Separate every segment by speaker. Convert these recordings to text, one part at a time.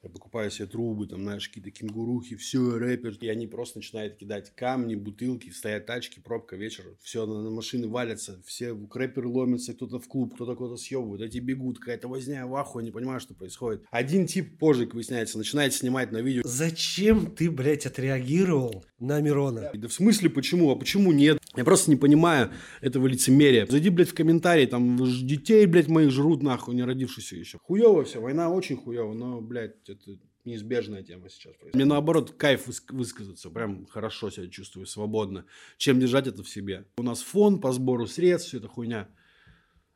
Speaker 1: Я покупаю себе трубы, там, знаешь, какие-то кенгурухи, все, рэпер. И они просто начинают кидать камни, бутылки, стоят тачки, пробка, вечер. Все, на, на машины валятся, все рэперы ломятся, кто-то в клуб, кто-то куда-то съебывает. Эти бегут, какая-то возня, в ахуе, не понимаю, что происходит. Один тип позже выясняется, начинает снимать на видео.
Speaker 2: Зачем ты, блядь, отреагировал на Мирона?
Speaker 1: Да в смысле почему? А почему нет? Я просто не понимаю этого лицемерия. Зайди, блядь, в комментарии, там детей, блядь, моих жрут нахуй, не родившихся еще. Хуево все, война очень хуево, но, блядь, это неизбежная тема сейчас. Мне наоборот кайф высказаться, прям хорошо себя чувствую, свободно, чем держать это в себе. У нас фонд по сбору средств, все это хуйня.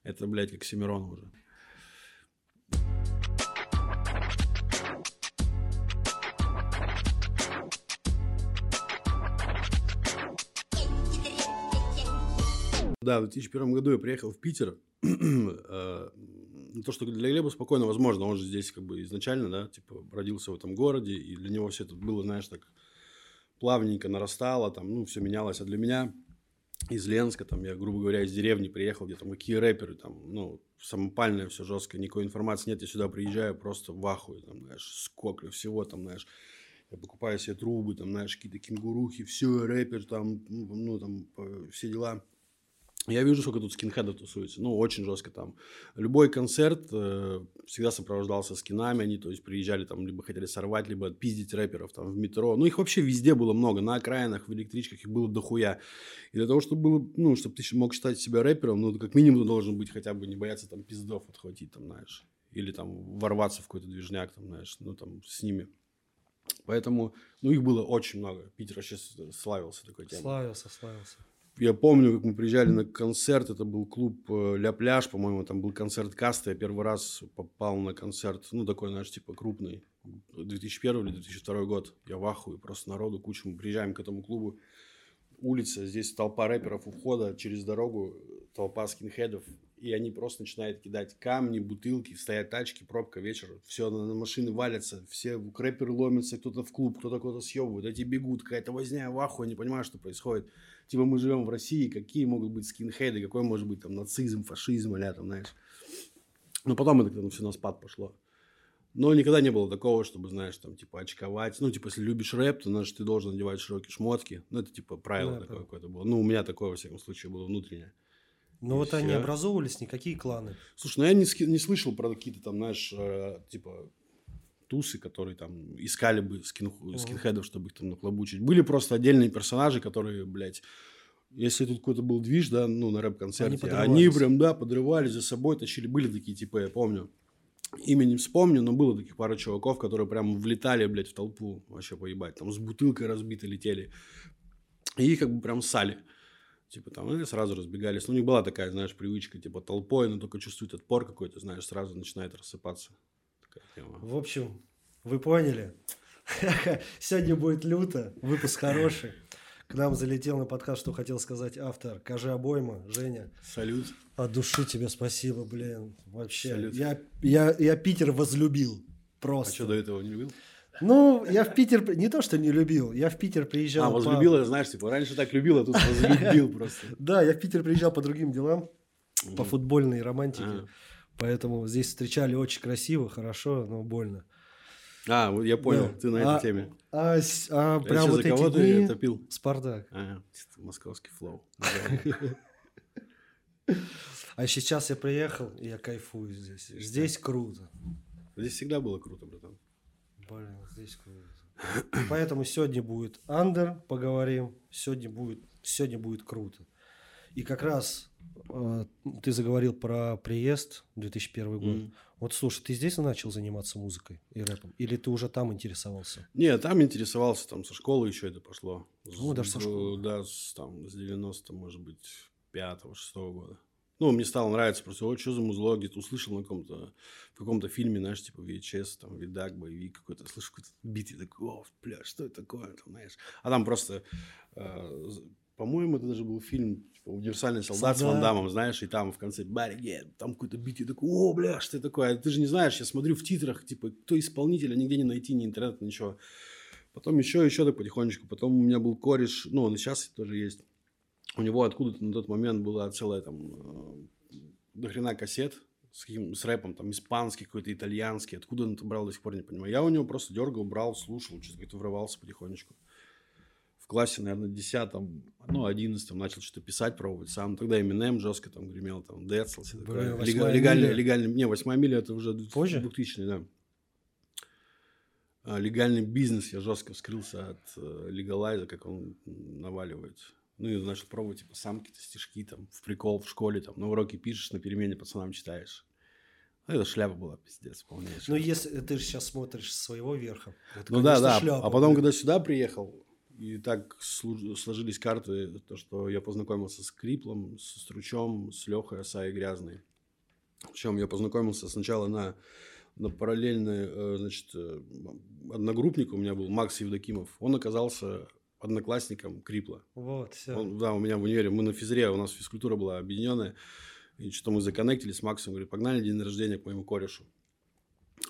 Speaker 1: Это, блядь, как Семирон уже. Да, в 2001 году я приехал в Питер. Э, то, что для Глеба спокойно возможно, он же здесь как бы изначально, да, типа, родился в этом городе, и для него все это было, знаешь, так плавненько нарастало, там, ну, все менялось, а для меня из Ленска, там, я, грубо говоря, из деревни приехал, где там какие рэперы, там, ну, самопальное все жестко, никакой информации нет, я сюда приезжаю просто в ахуе, там, знаешь, сколько всего, там, знаешь, я покупаю себе трубы, там, знаешь, какие-то кенгурухи, все, рэпер, там, ну, там, все дела. Я вижу, сколько тут скинхедов тусуется. Ну, очень жестко там. Любой концерт э, всегда сопровождался скинами. Они, то есть, приезжали там, либо хотели сорвать, либо отпиздить рэперов там в метро. Ну, их вообще везде было много. На окраинах, в электричках их было дохуя. И для того, чтобы было, ну, чтобы ты мог считать себя рэпером, ну, как минимум должен быть хотя бы не бояться там пиздов отхватить, там, знаешь. Или там ворваться в какой-то движняк, там, знаешь, ну, там, с ними. Поэтому, ну, их было очень много. Питер вообще славился такой темой.
Speaker 2: Славился, славился
Speaker 1: я помню, как мы приезжали на концерт, это был клуб э, Ля Пляж, по-моему, там был концерт Каста, я первый раз попал на концерт, ну, такой, знаешь, типа крупный, 2001 или 2002 год, я в ахуе, просто народу кучу, мы приезжаем к этому клубу, улица, здесь толпа рэперов у входа, через дорогу толпа скинхедов, и они просто начинают кидать камни, бутылки, стоят тачки, пробка, вечер, все, на, на машины валятся, все рэперы ломятся, кто-то в клуб, кто-то куда-то съебывает, эти бегут, какая-то возня, в ахуе, не понимаю, что происходит. Типа мы живем в России, какие могут быть скинхеды, какой может быть там нацизм, фашизм, или там, знаешь. Но потом это как-то все на спад пошло. Но никогда не было такого, чтобы, знаешь, там, типа, очковать. Ну, типа, если любишь рэп, то, значит, ты должен надевать широкие шмотки. Ну, это, типа, правило да, такое какое-то было. Ну, у меня такое, во всяком случае, было внутреннее.
Speaker 2: Ну вот они образовывались, никакие кланы.
Speaker 1: Слушай, ну я не, не слышал про какие-то там, знаешь, э, типа тусы, которые там искали бы скин, скинхедов, чтобы их там нахлобучить. Были просто отдельные персонажи, которые, блядь, если тут какой-то был движ, да, ну, на рэп-концерте, они, они прям, да, подрывались за собой, тащили. Были такие типа, я помню. Имя не вспомню, но было таких пара чуваков, которые прям влетали, блядь, в толпу вообще поебать. Там с бутылкой разбитой летели. И их как бы прям сали. Типа там они сразу разбегались. Ну, у них была такая, знаешь, привычка, типа толпой, но только чувствует отпор какой-то, знаешь, сразу начинает рассыпаться.
Speaker 2: В общем, вы поняли. Сегодня будет люто, выпуск хороший. К нам залетел на подкаст, что хотел сказать автор. Кажи обойма, Женя.
Speaker 1: Салют.
Speaker 2: От души тебе спасибо, блин. Вообще. Салют. Я, я, я Питер возлюбил. Просто. А
Speaker 1: что, до этого не любил?
Speaker 2: Ну, я в Питер, не то, что не любил, я в Питер приезжал.
Speaker 1: А, возлюбил, по... знаешь, типа, раньше так любил, а тут возлюбил просто.
Speaker 2: Да, я в Питер приезжал по другим делам, по футбольной романтике. Поэтому здесь встречали очень красиво, хорошо, но больно.
Speaker 1: А, я понял, ты на этой а, теме.
Speaker 2: А, а прям вот эти дни...
Speaker 1: это пил?
Speaker 2: Спартак.
Speaker 1: А, московский флоу.
Speaker 2: А сейчас я приехал, и я кайфую здесь. Здесь круто.
Speaker 1: Здесь всегда было круто, братан.
Speaker 2: Блин, здесь круто. Поэтому сегодня будет андер, поговорим. Сегодня будет, сегодня будет круто. И как раз э, ты заговорил про приезд 2001 год. Mm. Вот слушай, ты здесь начал заниматься музыкой и рэпом? Или ты уже там интересовался?
Speaker 1: Нет, там интересовался, там со школы еще это пошло.
Speaker 2: Ну, даже со школы.
Speaker 1: Да, с, там, с 90, может быть, 5-6 года. Ну, мне стало нравиться просто, вот что за музло, где-то услышал на каком-то, в каком-то фильме, знаешь, типа VHS, там, видак, боевик какой-то, слышу какой-то бит, и такой, о, бля, что это такое, там, знаешь. А там просто, э, по-моему, это даже был фильм, типа, «Универсальный солдат» с Ван Дамом, знаешь, и там в конце, барри, там какой-то бит, и такой, о, бля, что это такое? Ты же не знаешь, я смотрю в титрах, типа, кто исполнитель, а нигде не найти, ни интернет, ничего. Потом еще, еще так потихонечку. Потом у меня был кореш, ну, он и сейчас тоже есть у него откуда-то на тот момент была целая там э, до хрена кассет с, каким, с рэпом, там, испанский какой-то, итальянский, откуда он это брал, до сих пор не понимаю. Я у него просто дергал, брал, слушал, что-то врывался потихонечку. Классе, наверное, десятом, ну, одиннадцатом начал что-то писать, пробовать сам. Тогда Eminem жестко там гремел, там, Децл, все такое. Легальный, не, восьмая миля это уже
Speaker 2: Позже?
Speaker 1: 2000 да. А, Легальный бизнес я жестко вскрылся от э, легалайза, как он наваливает. Ну, и начал пробовать, типа, сам какие-то стишки, там, в прикол в школе, там, на уроке пишешь, на перемене пацанам читаешь. Ну, это шляпа была, пиздец, полнейшая.
Speaker 2: Ну, если ты же сейчас смотришь с своего верха. Это,
Speaker 1: Ну да, да.
Speaker 2: шляпа,
Speaker 1: а потом,
Speaker 2: блин.
Speaker 1: когда сюда приехал, и так сложились карты, то, что я познакомился с Криплом, с Стручом, с Лехой Осай Грязной. Причем я познакомился сначала на, на параллельной, э, значит, э, одногруппник у меня был, Макс Евдокимов. Он оказался одноклассником Крипла.
Speaker 2: Вот, все.
Speaker 1: Он, да, у меня в универе, мы на физре, у нас физкультура была объединенная. И что мы законнектились с Максом, говорит, погнали на день рождения к моему корешу.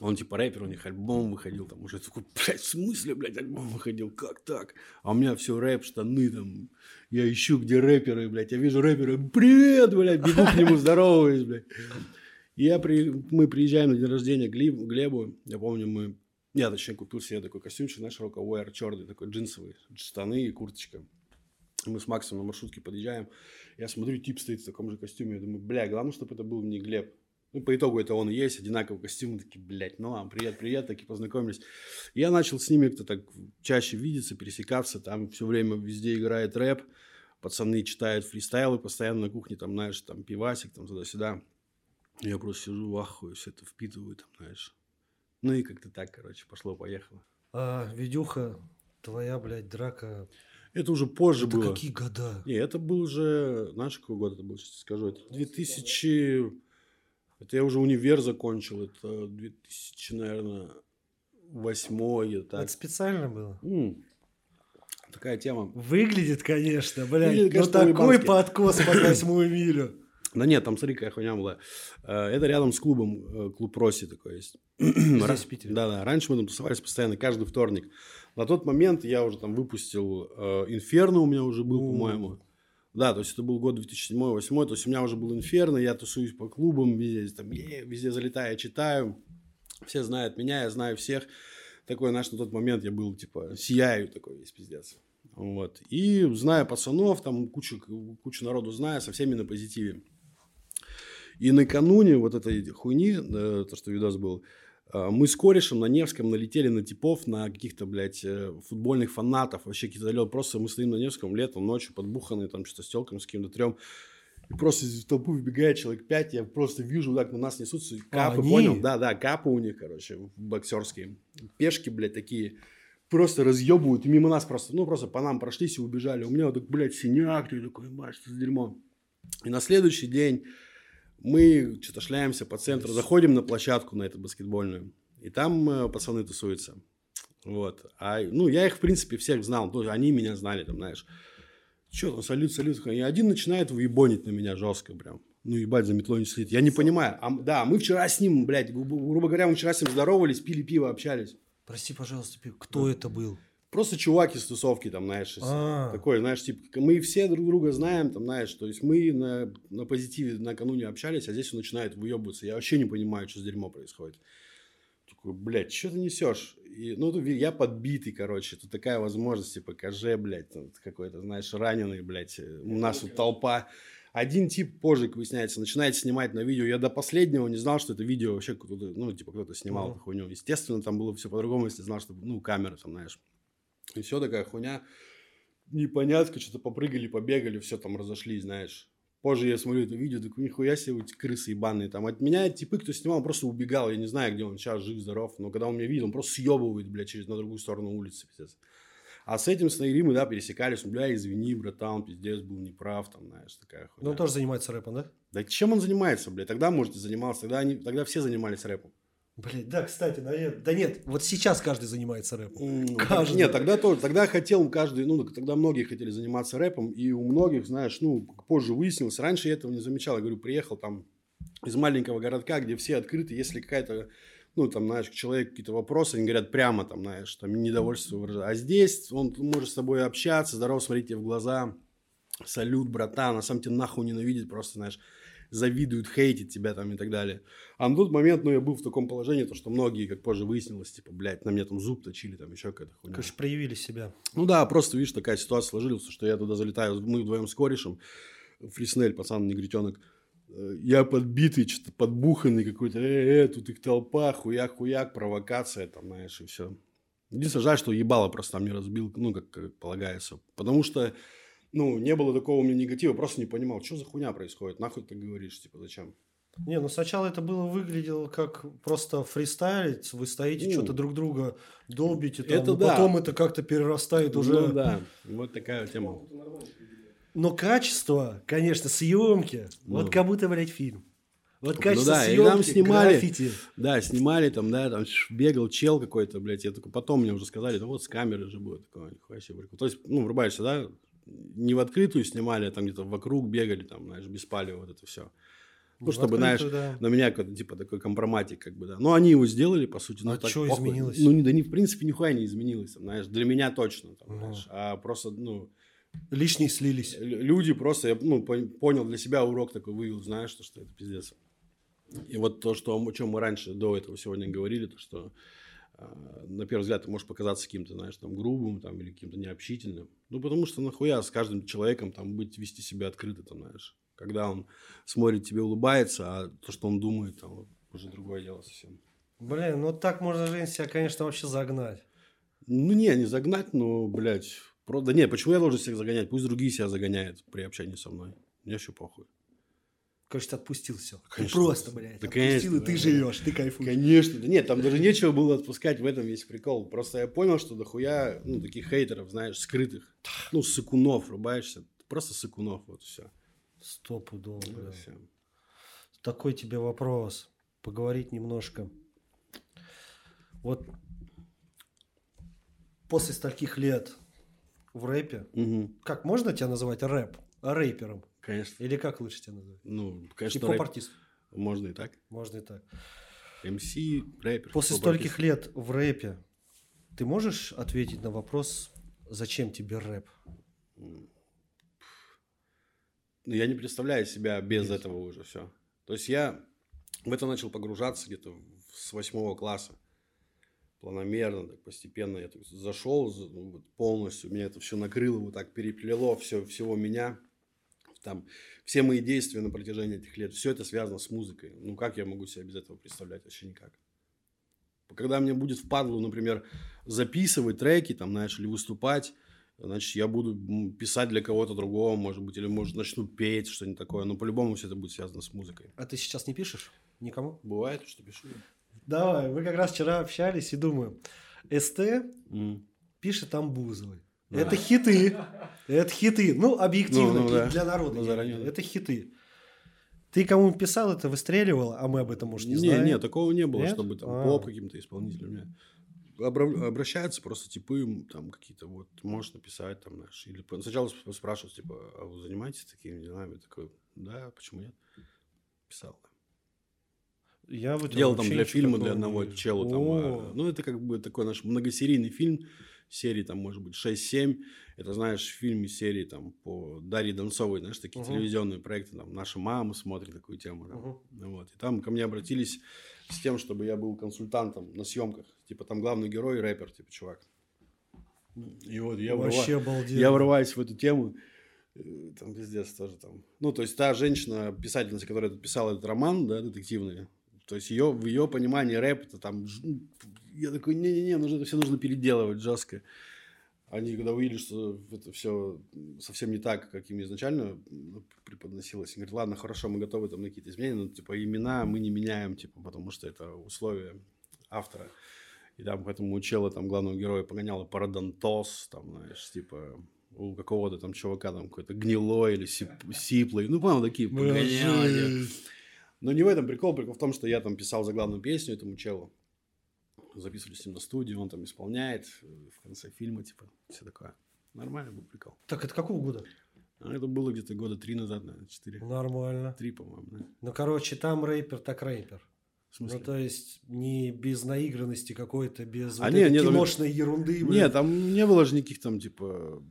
Speaker 1: Он типа рэпер, у них альбом выходил, там уже такой, блядь, в смысле, блядь, альбом выходил, как так? А у меня все рэп, штаны там, я ищу, где рэперы, блядь, я вижу рэпера, привет, блядь, бегу к нему, здороваюсь, блядь. И я при... мы приезжаем на день рождения Глеб- Глебу, я помню, мы, я точнее купил себе такой костюмчик, знаешь, роковой черный, такой джинсовый, штаны и курточка. Мы с Максом на маршрутке подъезжаем. Я смотрю, тип стоит в таком же костюме. Я думаю, бля, главное, чтобы это был не Глеб. Ну, по итогу это он и есть, одинаковый костюм. Такие, блядь, ну ладно, привет, привет, такие познакомились. Я начал с ними как-то так чаще видеться, пересекаться. Там все время везде играет рэп. Пацаны читают фристайлы постоянно на кухне, там, знаешь, там пивасик, там туда-сюда. Я просто сижу в ахуе, все это впитываю, там, знаешь. Ну и как-то так, короче, пошло-поехало.
Speaker 2: А, видюха, твоя, блядь, драка.
Speaker 1: Это уже позже
Speaker 2: Это
Speaker 1: было.
Speaker 2: какие года?
Speaker 1: Не, это был уже, знаешь, какой год это был, сейчас скажу, это 2000, это я уже универ закончил, это 2000, наверное, восьмой, так.
Speaker 2: Это специально было?
Speaker 1: М, Такая тема.
Speaker 2: Выглядит, конечно, блядь.
Speaker 1: Выглядит,
Speaker 2: но
Speaker 1: конечно,
Speaker 2: такой
Speaker 1: по-уебански.
Speaker 2: подкос под восьмую милю.
Speaker 1: Да нет, там, смотри, какая хуйня была. Э, Это рядом с клубом, э, клуб Роси такой есть.
Speaker 2: Здесь, в Питере.
Speaker 1: Да, да. Раньше мы там тусовались постоянно, каждый вторник. На тот момент я уже там выпустил э, Инферно, у меня уже был, по-моему. Да, то есть это был год 2007-2008, то есть у меня уже был Инферно, я тусуюсь по клубам, везде, там, везде залетаю, читаю. Все знают меня, я знаю всех. Такой, знаешь, на тот момент я был, типа, сияю такой весь пиздец. Вот. И зная пацанов, там кучу, кучу народу зная, со всеми на позитиве. И накануне вот этой хуйни, э, то, что видос был, мы с корешем на Невском налетели на типов, на каких-то, блядь, э, футбольных фанатов, вообще какие-то лед. Просто мы стоим на Невском летом, ночью, подбуханные, там что-то с телками, с кем-то трем. И просто из толпы выбегает человек пять, я просто вижу, так на нас несутся капы,
Speaker 2: они?
Speaker 1: понял? Да, да, капы у них, короче, боксерские. Пешки, блядь, такие просто разъебывают, и мимо нас просто, ну, просто по нам прошлись и убежали. У меня вот, так, блядь, синяк, ты такой, ебать, что за дерьмо. И на следующий день мы что-то шляемся по центру, заходим на площадку на эту баскетбольную, и там э, пацаны тусуются. Вот. А, ну, я их, в принципе, всех знал. То есть они меня знали, там, знаешь. Че там, салют, салют. И один начинает выебонить на меня жестко прям. Ну, ебать, за метлой не следит. Я не понимаю. А, да, мы вчера с ним, блядь, грубо, говоря, мы вчера с ним здоровались, пили пиво, общались.
Speaker 2: Прости, пожалуйста, кто это был?
Speaker 1: Просто чувак из тусовки, там, знаешь, из-
Speaker 2: А.
Speaker 1: такой, знаешь, типа, мы все друг друга знаем, там, знаешь, то есть мы на, на позитиве накануне общались, а здесь он начинает выебываться. Я вообще не понимаю, что за дерьмо происходит. Такой, блядь, что ты несешь? И, ну, я подбитый, короче, тут такая возможность, типа, КЖ, блядь, какой-то, знаешь, раненый, блядь, э, у нас тут толпа. Один тип позже, как выясняется, начинает снимать на видео. Я до последнего не знал, что это видео вообще кто-то, ну, типа, кто-то снимал
Speaker 2: Мгм.
Speaker 1: эту хуйню. Естественно, там было все по-другому, если знал, что, ну, камера там, знаешь. И все такая хуйня. Непонятно, что-то попрыгали, побегали, все там разошлись, знаешь. Позже я смотрю это видео, такой, нихуя себе, эти крысы ебаные. Там от меня типы, кто снимал, он просто убегал. Я не знаю, где он сейчас, жив-здоров. Но когда он меня видел, он просто съебывает, блядь, через на другую сторону улицы, пиздец. А с этим с мы, да, пересекались. Бля, извини, братан, пиздец, был неправ, там, знаешь, такая хуйня.
Speaker 2: Ну, он тоже занимается рэпом, да?
Speaker 1: Да чем он занимается, блядь? Тогда, может, и занимался. Тогда, они, тогда все занимались рэпом.
Speaker 2: Блядь, да, кстати, наверное. Да нет, вот сейчас каждый занимается рэпом.
Speaker 1: М,
Speaker 2: Каждый.
Speaker 1: Нет, тогда тоже. Тогда хотел каждый, ну, тогда многие хотели заниматься рэпом, и у многих, знаешь, ну, позже выяснилось. Раньше я этого не замечал. Я говорю, приехал там из маленького городка, где все открыты, если какая-то, ну, там, знаешь, человек какие-то вопросы, они говорят прямо, там, знаешь, там, недовольство выражают. А здесь он может с тобой общаться, здорово смотреть тебе в глаза, салют, братан, а сам тебя нахуй ненавидит, просто, знаешь, завидуют, хейтят тебя там и так далее. А на тот момент, ну, я был в таком положении, то, что многие, как позже выяснилось, типа, блядь, на меня там зуб точили, там еще какая-то хуйня.
Speaker 2: Короче, проявили себя.
Speaker 1: Ну да, просто, видишь, такая ситуация сложилась, что я туда залетаю, мы вдвоем с корешем, Фриснель, пацан, негритенок, э, я подбитый, что-то подбуханный какой-то, э, э, тут их толпа, хуяк-хуяк, провокация, там, знаешь, и все. Единственное, жаль, что ебало просто там не разбил, ну, как, как полагается. Потому что, ну, не было такого у меня негатива, просто не понимал, что за хуйня происходит, нахуй ты говоришь, типа, зачем?
Speaker 2: Не, ну сначала это было выглядело как просто фристайлить, вы стоите,
Speaker 1: Ну,
Speaker 2: что-то друг друга долбите, там,
Speaker 1: это да.
Speaker 2: потом это как-то перерастает уже.
Speaker 1: Ну, да, вот такая тема.
Speaker 2: Но качество, конечно, съемки, вот
Speaker 1: Ну.
Speaker 2: как будто, блядь, фильм. Вот
Speaker 1: Ну
Speaker 2: качество
Speaker 1: да, и
Speaker 2: съемки,
Speaker 1: там снимали.
Speaker 2: граффити.
Speaker 1: Да, снимали там, да, там бегал чел какой-то, блядь, я только потом мне уже сказали, да вот с камеры же будет такое, прикол. То есть, ну, врубаешься, да, не в открытую снимали, а там где-то вокруг бегали, там, знаешь, без палева, вот это все. Ну,
Speaker 2: В
Speaker 1: чтобы,
Speaker 2: открытую,
Speaker 1: знаешь,
Speaker 2: да.
Speaker 1: на меня какой-то, типа, такой компроматик, как бы, да. Но они его сделали, по сути. ну,
Speaker 2: А
Speaker 1: так
Speaker 2: чё
Speaker 1: похуй.
Speaker 2: изменилось?
Speaker 1: Ну, не, да, не, в принципе, нихуя не изменилось, там, знаешь, для меня точно, там,
Speaker 2: Ну.
Speaker 1: знаешь. А просто, ну,
Speaker 2: Лишние слились.
Speaker 1: Лю- люди просто, я ну, пон- понял для себя урок такой вывел, знаешь, что, что это пиздец. И вот то, что, о чем мы раньше до этого сегодня говорили, то, что на первый взгляд ты можешь показаться каким-то, знаешь, там, грубым там, или каким-то необщительным. Ну, потому что нахуя с каждым человеком там быть, вести себя открыто, там, знаешь. Когда он смотрит тебе, улыбается, а то, что он думает, там, уже другое дело совсем.
Speaker 2: Блин, ну так можно же себя, конечно, вообще загнать.
Speaker 1: Ну, не, не загнать, но, блядь, про... да не, почему я должен всех загонять? Пусть другие себя загоняют при общении со мной. Мне еще похуй.
Speaker 2: Короче, отпустил все.
Speaker 1: Конечно.
Speaker 2: просто, блядь,
Speaker 1: Да,
Speaker 2: отпустил,
Speaker 1: конечно,
Speaker 2: и ты
Speaker 1: да,
Speaker 2: живешь, ты кайфуешь.
Speaker 1: Конечно. Да нет, там даже нечего было отпускать, в этом весь прикол. Просто я понял, что дохуя, ну, таких хейтеров, знаешь, скрытых. Ну, сыкунов, рубаешься. Просто сыкунов, вот все.
Speaker 2: Стопудово.
Speaker 1: Всё.
Speaker 2: Такой тебе вопрос. Поговорить немножко. Вот после стольких лет в рэпе,
Speaker 1: Мгм.
Speaker 2: как можно тебя называть рэп? Рэпером?
Speaker 1: Конечно.
Speaker 2: Или как лучше тебя называть?
Speaker 1: Ну, конечно, рэп-
Speaker 2: Хип-хоп-артист.
Speaker 1: можно и так.
Speaker 2: Можно и так.
Speaker 1: МС, рэпер.
Speaker 2: После стольких лет в рэпе ты можешь ответить на вопрос, зачем тебе рэп?
Speaker 1: Ну, я не представляю себя без этого уже все. То есть я в это начал погружаться где-то с восьмого класса. Планомерно, так постепенно я так зашел за- ну, полностью, меня это все накрыло, вот так переплело все, всего меня. Там все мои действия на протяжении этих лет, все это связано с музыкой. Ну, как я могу себя без этого представлять? Вообще никак. Когда мне будет впадлу, например, записывать треки, там, знаешь, или выступать, значит, я буду писать для кого-то другого, может быть, или, может, начну петь, что-нибудь такое. Но по-любому все это будет связано с музыкой.
Speaker 2: А ты сейчас не пишешь? Никому?
Speaker 1: Бывает, что пишу.
Speaker 2: Давай, мы как раз вчера общались и думаю, СТ
Speaker 1: М.
Speaker 2: пишет там Бузовой.
Speaker 1: Да.
Speaker 2: Это хиты. Это хиты. Ну, объективно,
Speaker 1: Ну, ну,
Speaker 2: для-
Speaker 1: да.
Speaker 2: для народа.
Speaker 1: Ну, заранее, да.
Speaker 2: Это хиты. Ты кому писал, это выстреливало, а мы об этом, может, не,
Speaker 1: Не,
Speaker 2: знаем.
Speaker 1: не, такого не было,
Speaker 2: Нет?
Speaker 1: чтобы там
Speaker 2: А.
Speaker 1: поп каким-то исполнителем. Нет. Обра- обращаются просто типы, там какие-то вот, можешь написать там, знаешь, или сначала сп- спрашивают, типа, а вы занимаетесь такими делами? Я такой, да, почему нет? Писал.
Speaker 2: Я в этом
Speaker 1: Делал там для фильма для одного чела. Там, а, ну, это как бы такой наш многосерийный фильм. Серии там, может быть, 6-7. Это, знаешь, фильм из серии там по Дарье Донцовой, знаешь, такие
Speaker 2: Мгм.
Speaker 1: телевизионные проекты. Там наша мама смотрит такую тему. там.
Speaker 2: Мгм.
Speaker 1: Ну Вот. И там ко мне обратились с тем, чтобы я был консультантом на съемках. Типа там главный герой рэпер, типа чувак. И вот я, врыва-
Speaker 2: Вообще обалденно.
Speaker 1: я врываюсь в эту тему. э, Там пиздец тоже там. Ну, то есть та женщина, писательница, которая писала этот роман, да, детективный. То есть ее, в ее понимании рэп это там... ну, Я такой, не-не-не, нужно, это все нужно переделывать жестко. Они, когда увидели, что это все совсем не так, как им изначально ну, преподносилось, они говорят, ладно, хорошо, мы готовы там на какие-то изменения, но типа имена мы не меняем, типа, потому что это условия автора. И там поэтому у чела, там, главного героя погоняло парадонтоз, там, знаешь, типа, у какого-то там чувака там какой-то гнилой или сип- сиплый. Ну, понял, такие погоняли. Но не в этом прикол. Прикол в том, что я там писал заглавную песню этому челу. Записывались с ним на студии, он там исполняет в конце фильма, типа, все такое. Нормальный был прикол.
Speaker 2: Так, это какого года?
Speaker 1: А это было где-то года три назад, наверное, четыре.
Speaker 2: Нормально.
Speaker 1: Три, по-моему, да.
Speaker 2: Ну, короче, там рэпер, так рэпер.
Speaker 1: В смысле?
Speaker 2: Ну, то есть, не без наигранности какой-то, без
Speaker 1: А
Speaker 2: вот
Speaker 1: не,
Speaker 2: этой
Speaker 1: не, там-
Speaker 2: киношной ерунды. блин.
Speaker 1: Нет, там не было же никаких там, типа,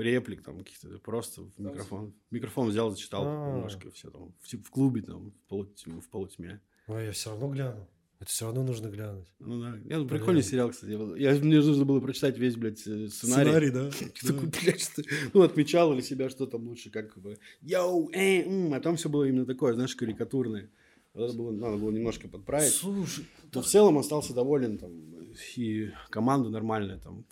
Speaker 1: реплик там каких-то, просто в микрофон. Микрофон взял, зачитал
Speaker 2: А.
Speaker 1: немножко, все там, в, типа в клубе там, в полутьме. В полутьме.
Speaker 2: Но я все равно гляну. Это все равно нужно глянуть.
Speaker 1: Ну да. Я, ну,
Speaker 2: Блин.
Speaker 1: прикольный сериал, кстати. Я, мне нужно было прочитать весь, блядь, э, сценарий.
Speaker 2: да?
Speaker 1: Я такой, блядь, что... Ну, отмечал для себя, что там лучше, как бы, йоу, э, м, а там все было именно такое, знаешь, карикатурное. Вот Это было, надо было немножко подправить.
Speaker 2: Слушай,
Speaker 1: Но в целом остался доволен, там, и команда нормальная, там,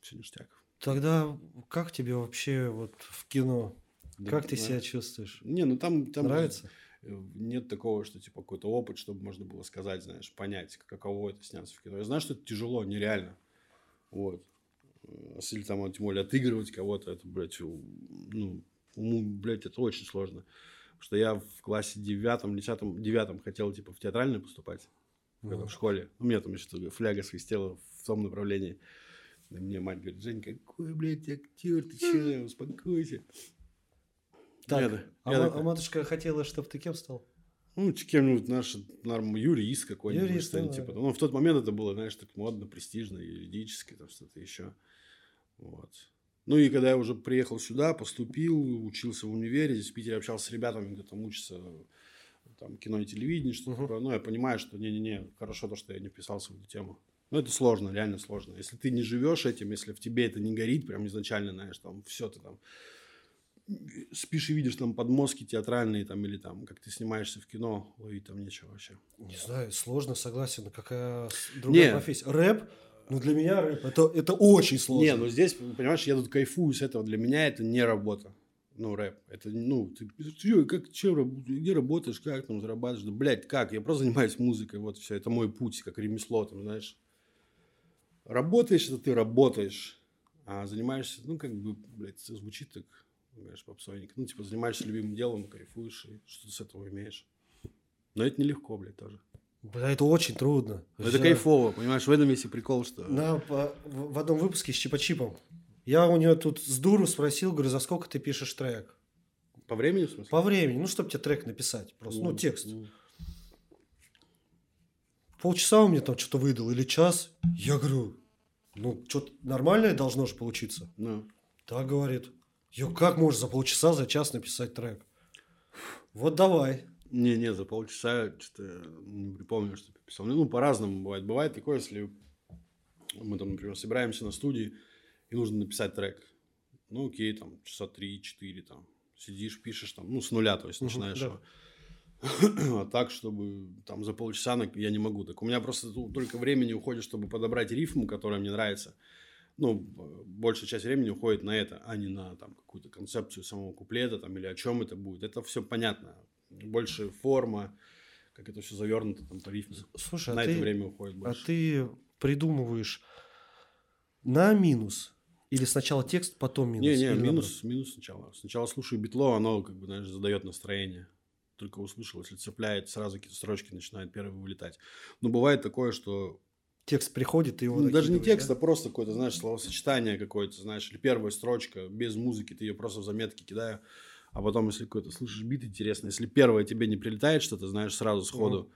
Speaker 1: все ништяк.
Speaker 2: Тогда как тебе вообще вот в кино?
Speaker 1: Да,
Speaker 2: как ты
Speaker 1: да.
Speaker 2: себя чувствуешь?
Speaker 1: Не, ну там, там
Speaker 2: Нравится?
Speaker 1: нет такого, что типа какой-то опыт, чтобы можно было сказать, знаешь, понять, каково это сняться в кино. Я знаю, что это тяжело, нереально. Вот. Если там, вот, тем более, отыгрывать кого-то, это, блядь, ну, уму, блядь, это очень сложно. Потому что я в классе девятом, десятом, девятом хотел, типа, в театральное поступать.
Speaker 2: Ну.
Speaker 1: в школе. У меня там еще фляга свистела в том направлении. И мне мать говорит, Жень, какой, блядь, актер, ты че, успокойся.
Speaker 2: Так,
Speaker 1: Я
Speaker 2: а,
Speaker 1: я
Speaker 2: ма-
Speaker 1: такой,
Speaker 2: а матушка хотела, чтобы ты кем стал?
Speaker 1: Ну, кем-нибудь наш, норм, юрист какой-нибудь,
Speaker 2: Юрист,
Speaker 1: что-нибудь
Speaker 2: ну,
Speaker 1: типа.
Speaker 2: да.
Speaker 1: того. Ну, в тот момент это было, знаешь, так модно, престижно, юридически, там что-то еще. Вот. Ну, и когда я уже приехал сюда, поступил, учился в универе, здесь в Питере общался с ребятами, кто там учится, там, кино и телевидение, что-то
Speaker 2: Мгм.
Speaker 1: такое. Ну, я понимаю, что не-не-не, хорошо то, что я не вписался в эту тему. Ну, это сложно, реально сложно. Если ты не живешь этим, если в тебе это не горит, прям изначально, знаешь, там, все ты там спишь и видишь там подмозги театральные там или там, как ты снимаешься в кино, ловить там нечего вообще.
Speaker 2: Не знаю, сложно, согласен. Какая другая
Speaker 1: Не.
Speaker 2: профессия? Рэп? Ну, для меня рэп это, это очень сложно.
Speaker 1: Не, ну здесь, понимаешь, я тут кайфую с этого. Для меня это не работа. Ну, рэп. Это, ну, ты, чё, как, раб- где работаешь, как там зарабатываешь? Да, блядь, как? Я просто занимаюсь музыкой, вот все. Это мой путь, как ремесло, там, знаешь. Работаешь, это ты работаешь. А занимаешься, ну, как бы, блядь, звучит так, знаешь, попсовенько. Ну, типа, занимаешься любимым делом, кайфуешь, и что ты с этого имеешь. Но это нелегко, блядь, тоже.
Speaker 2: Бля, это очень трудно.
Speaker 1: Но это кайфово, понимаешь, в этом весь и прикол, что...
Speaker 2: На, в одном выпуске с Чипа-Чипом. Я у него тут с дуру спросил, говорю, за сколько ты пишешь трек?
Speaker 1: По времени, в смысле?
Speaker 2: По времени, ну, чтобы тебе трек написать просто, ну,
Speaker 1: Ну,
Speaker 2: текст.
Speaker 1: ну.
Speaker 2: Полчаса у меня там что-то выдал или час. Я говорю, ну, что-то нормальное должно же получиться.
Speaker 1: Ну,
Speaker 2: Так говорит. Ё, как можешь за полчаса, за час написать трек? Вот давай.
Speaker 1: Не, не, за полчаса что-то не припомню, что ты писал. Ну, по-разному бывает. Бывает такое, если мы там, например, собираемся на студии, и нужно написать трек. Ну, окей, там, часа три-четыре, там, сидишь, пишешь, там, ну, с нуля, то есть, начинаешь
Speaker 2: да.
Speaker 1: А так, чтобы там за полчаса я не могу. Так у меня просто только времени уходит, чтобы подобрать рифму, которая мне нравится. Ну, большая часть времени уходит на это, а не на там какую-то концепцию самого куплета там или о чем это будет. Это все понятно. Больше форма, как это все завернуто там по рифме.
Speaker 2: Слушай,
Speaker 1: на
Speaker 2: а
Speaker 1: это
Speaker 2: ты,
Speaker 1: время уходит
Speaker 2: а
Speaker 1: больше.
Speaker 2: ты придумываешь на минус? Или сначала текст, потом минус?
Speaker 1: Не, не, минус, минус сначала. Сначала слушаю битло, оно как бы, знаешь, задает настроение. Только услышал, если цепляет, сразу какие-то строчки начинают первые вылетать. Но бывает такое, что?
Speaker 2: Текст приходит, ты его
Speaker 1: Ну, даже не текст,
Speaker 2: да?
Speaker 1: а просто какое-то, знаешь, словосочетание какое-то, знаешь, или первая строчка без музыки, ты ее просто в заметки кидаю. А потом, если какой-то слышишь бит интересный, если первое тебе не прилетает что-то, знаешь, сразу сходу,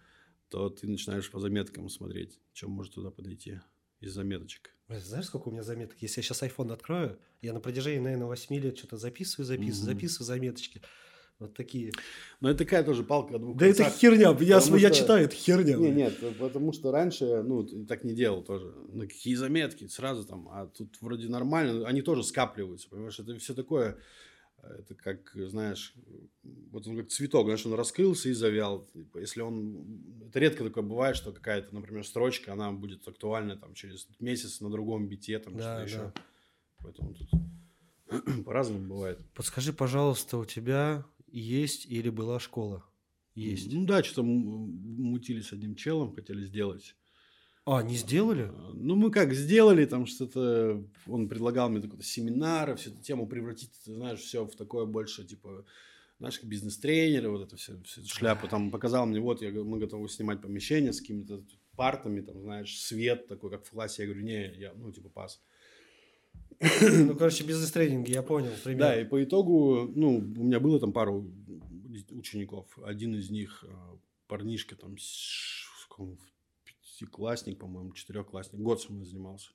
Speaker 1: то ты начинаешь по заметкам смотреть, чем может туда подойти из заметочек.
Speaker 2: Знаешь, сколько у меня заметок? Если я сейчас iPhone открою, я на протяжении, наверное, 8 лет что-то записываю, записываю,
Speaker 1: Мгм.
Speaker 2: записываю заметочки. Вот такие.
Speaker 1: Но это такая тоже палка о двух
Speaker 2: Да это
Speaker 1: концах.
Speaker 2: херня, я,
Speaker 1: потому
Speaker 2: я
Speaker 1: что-
Speaker 2: читаю, это херня.
Speaker 1: Не,
Speaker 2: бля.
Speaker 1: нет, э, потому что раньше, ну, так не делал тоже. Ну, какие заметки, сразу там, а тут вроде нормально, они тоже скапливаются, понимаешь, это все такое, э, это как, знаешь, вот он как цветок, знаешь, он раскрылся и завял. Типа, Если он, это редко такое бывает, что какая-то, например, строчка, она будет актуальна там через месяц на другом бите, там,
Speaker 2: Да,
Speaker 1: что еще.
Speaker 2: да.
Speaker 1: Поэтому тут по-разному бывает.
Speaker 2: Подскажи, пожалуйста, у тебя есть или была школа? Есть.
Speaker 1: Ну да, что-то мутили с одним челом, хотели сделать.
Speaker 2: А, не сделали?
Speaker 1: А, Ну, мы как сделали там что-то, он предлагал мне какой-то семинар, всю эту тему превратить, ты знаешь, все в такое больше, типа, знаешь, как бизнес-тренеры, вот это все, всю эту шляпу, там показал мне, вот, я, мы готовы снимать помещение с какими-то партами, там, знаешь, свет такой, как в классе, я говорю, не, я, ну, типа, пас.
Speaker 2: Ну, короче, бизнес-тренинги, я понял. Пример.
Speaker 1: Да, и по итогу, ну, у меня было там пару учеников. Один из них э, парнишка там, пятиклассник, по-моему, четырехклассник. Год со мной занимался.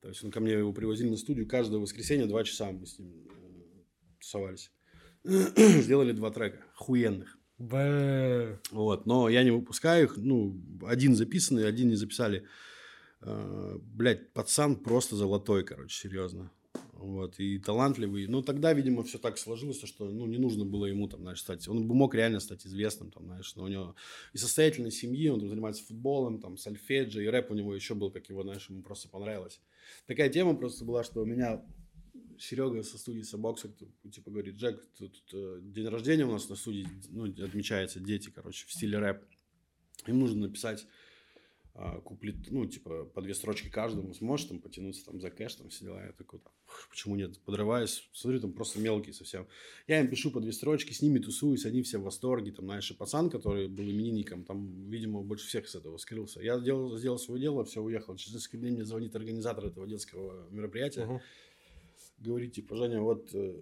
Speaker 1: То есть он ко мне его привозили на студию каждое воскресенье, два часа мы с ним э, тусовались. Сделали два трека, охуенных.
Speaker 2: Бэ.
Speaker 1: Вот, но я не выпускаю их, ну, один записанный, один не записали. Э, блядь, пацан просто золотой, короче, серьезно. Вот, и талантливый. Ну, тогда, видимо, все так сложилось, что, ну, не нужно было ему, там, знаешь, стать... Он бы мог реально стать известным, там, знаешь, но у него и состоятельной семьи, он там занимается футболом, там, сальфеджи, и рэп у него еще был, как его, знаешь, ему просто понравилось. Такая тема просто была, что у меня Серега со студии Собокса, типа, говорит, Джек, тут, э, день рождения у нас на студии, ну, отмечается, дети, короче, в стиле рэп. Им нужно написать куплет, ну, типа, по две строчки каждому, сможешь там потянуться там за кэш, там все дела. Я такой, там, почему нет, подрываюсь, смотрю, там просто мелкие совсем. Я им пишу по две строчки, с ними тусуюсь, они все в восторге, там, знаешь, и пацан, который был именинником, там, видимо, больше всех с этого скрылся. Я сделал, сделал свое дело, все, уехал. Через несколько дней мне звонит организатор этого детского мероприятия,
Speaker 2: Мгм.
Speaker 1: говорит, типа, Женя, вот э,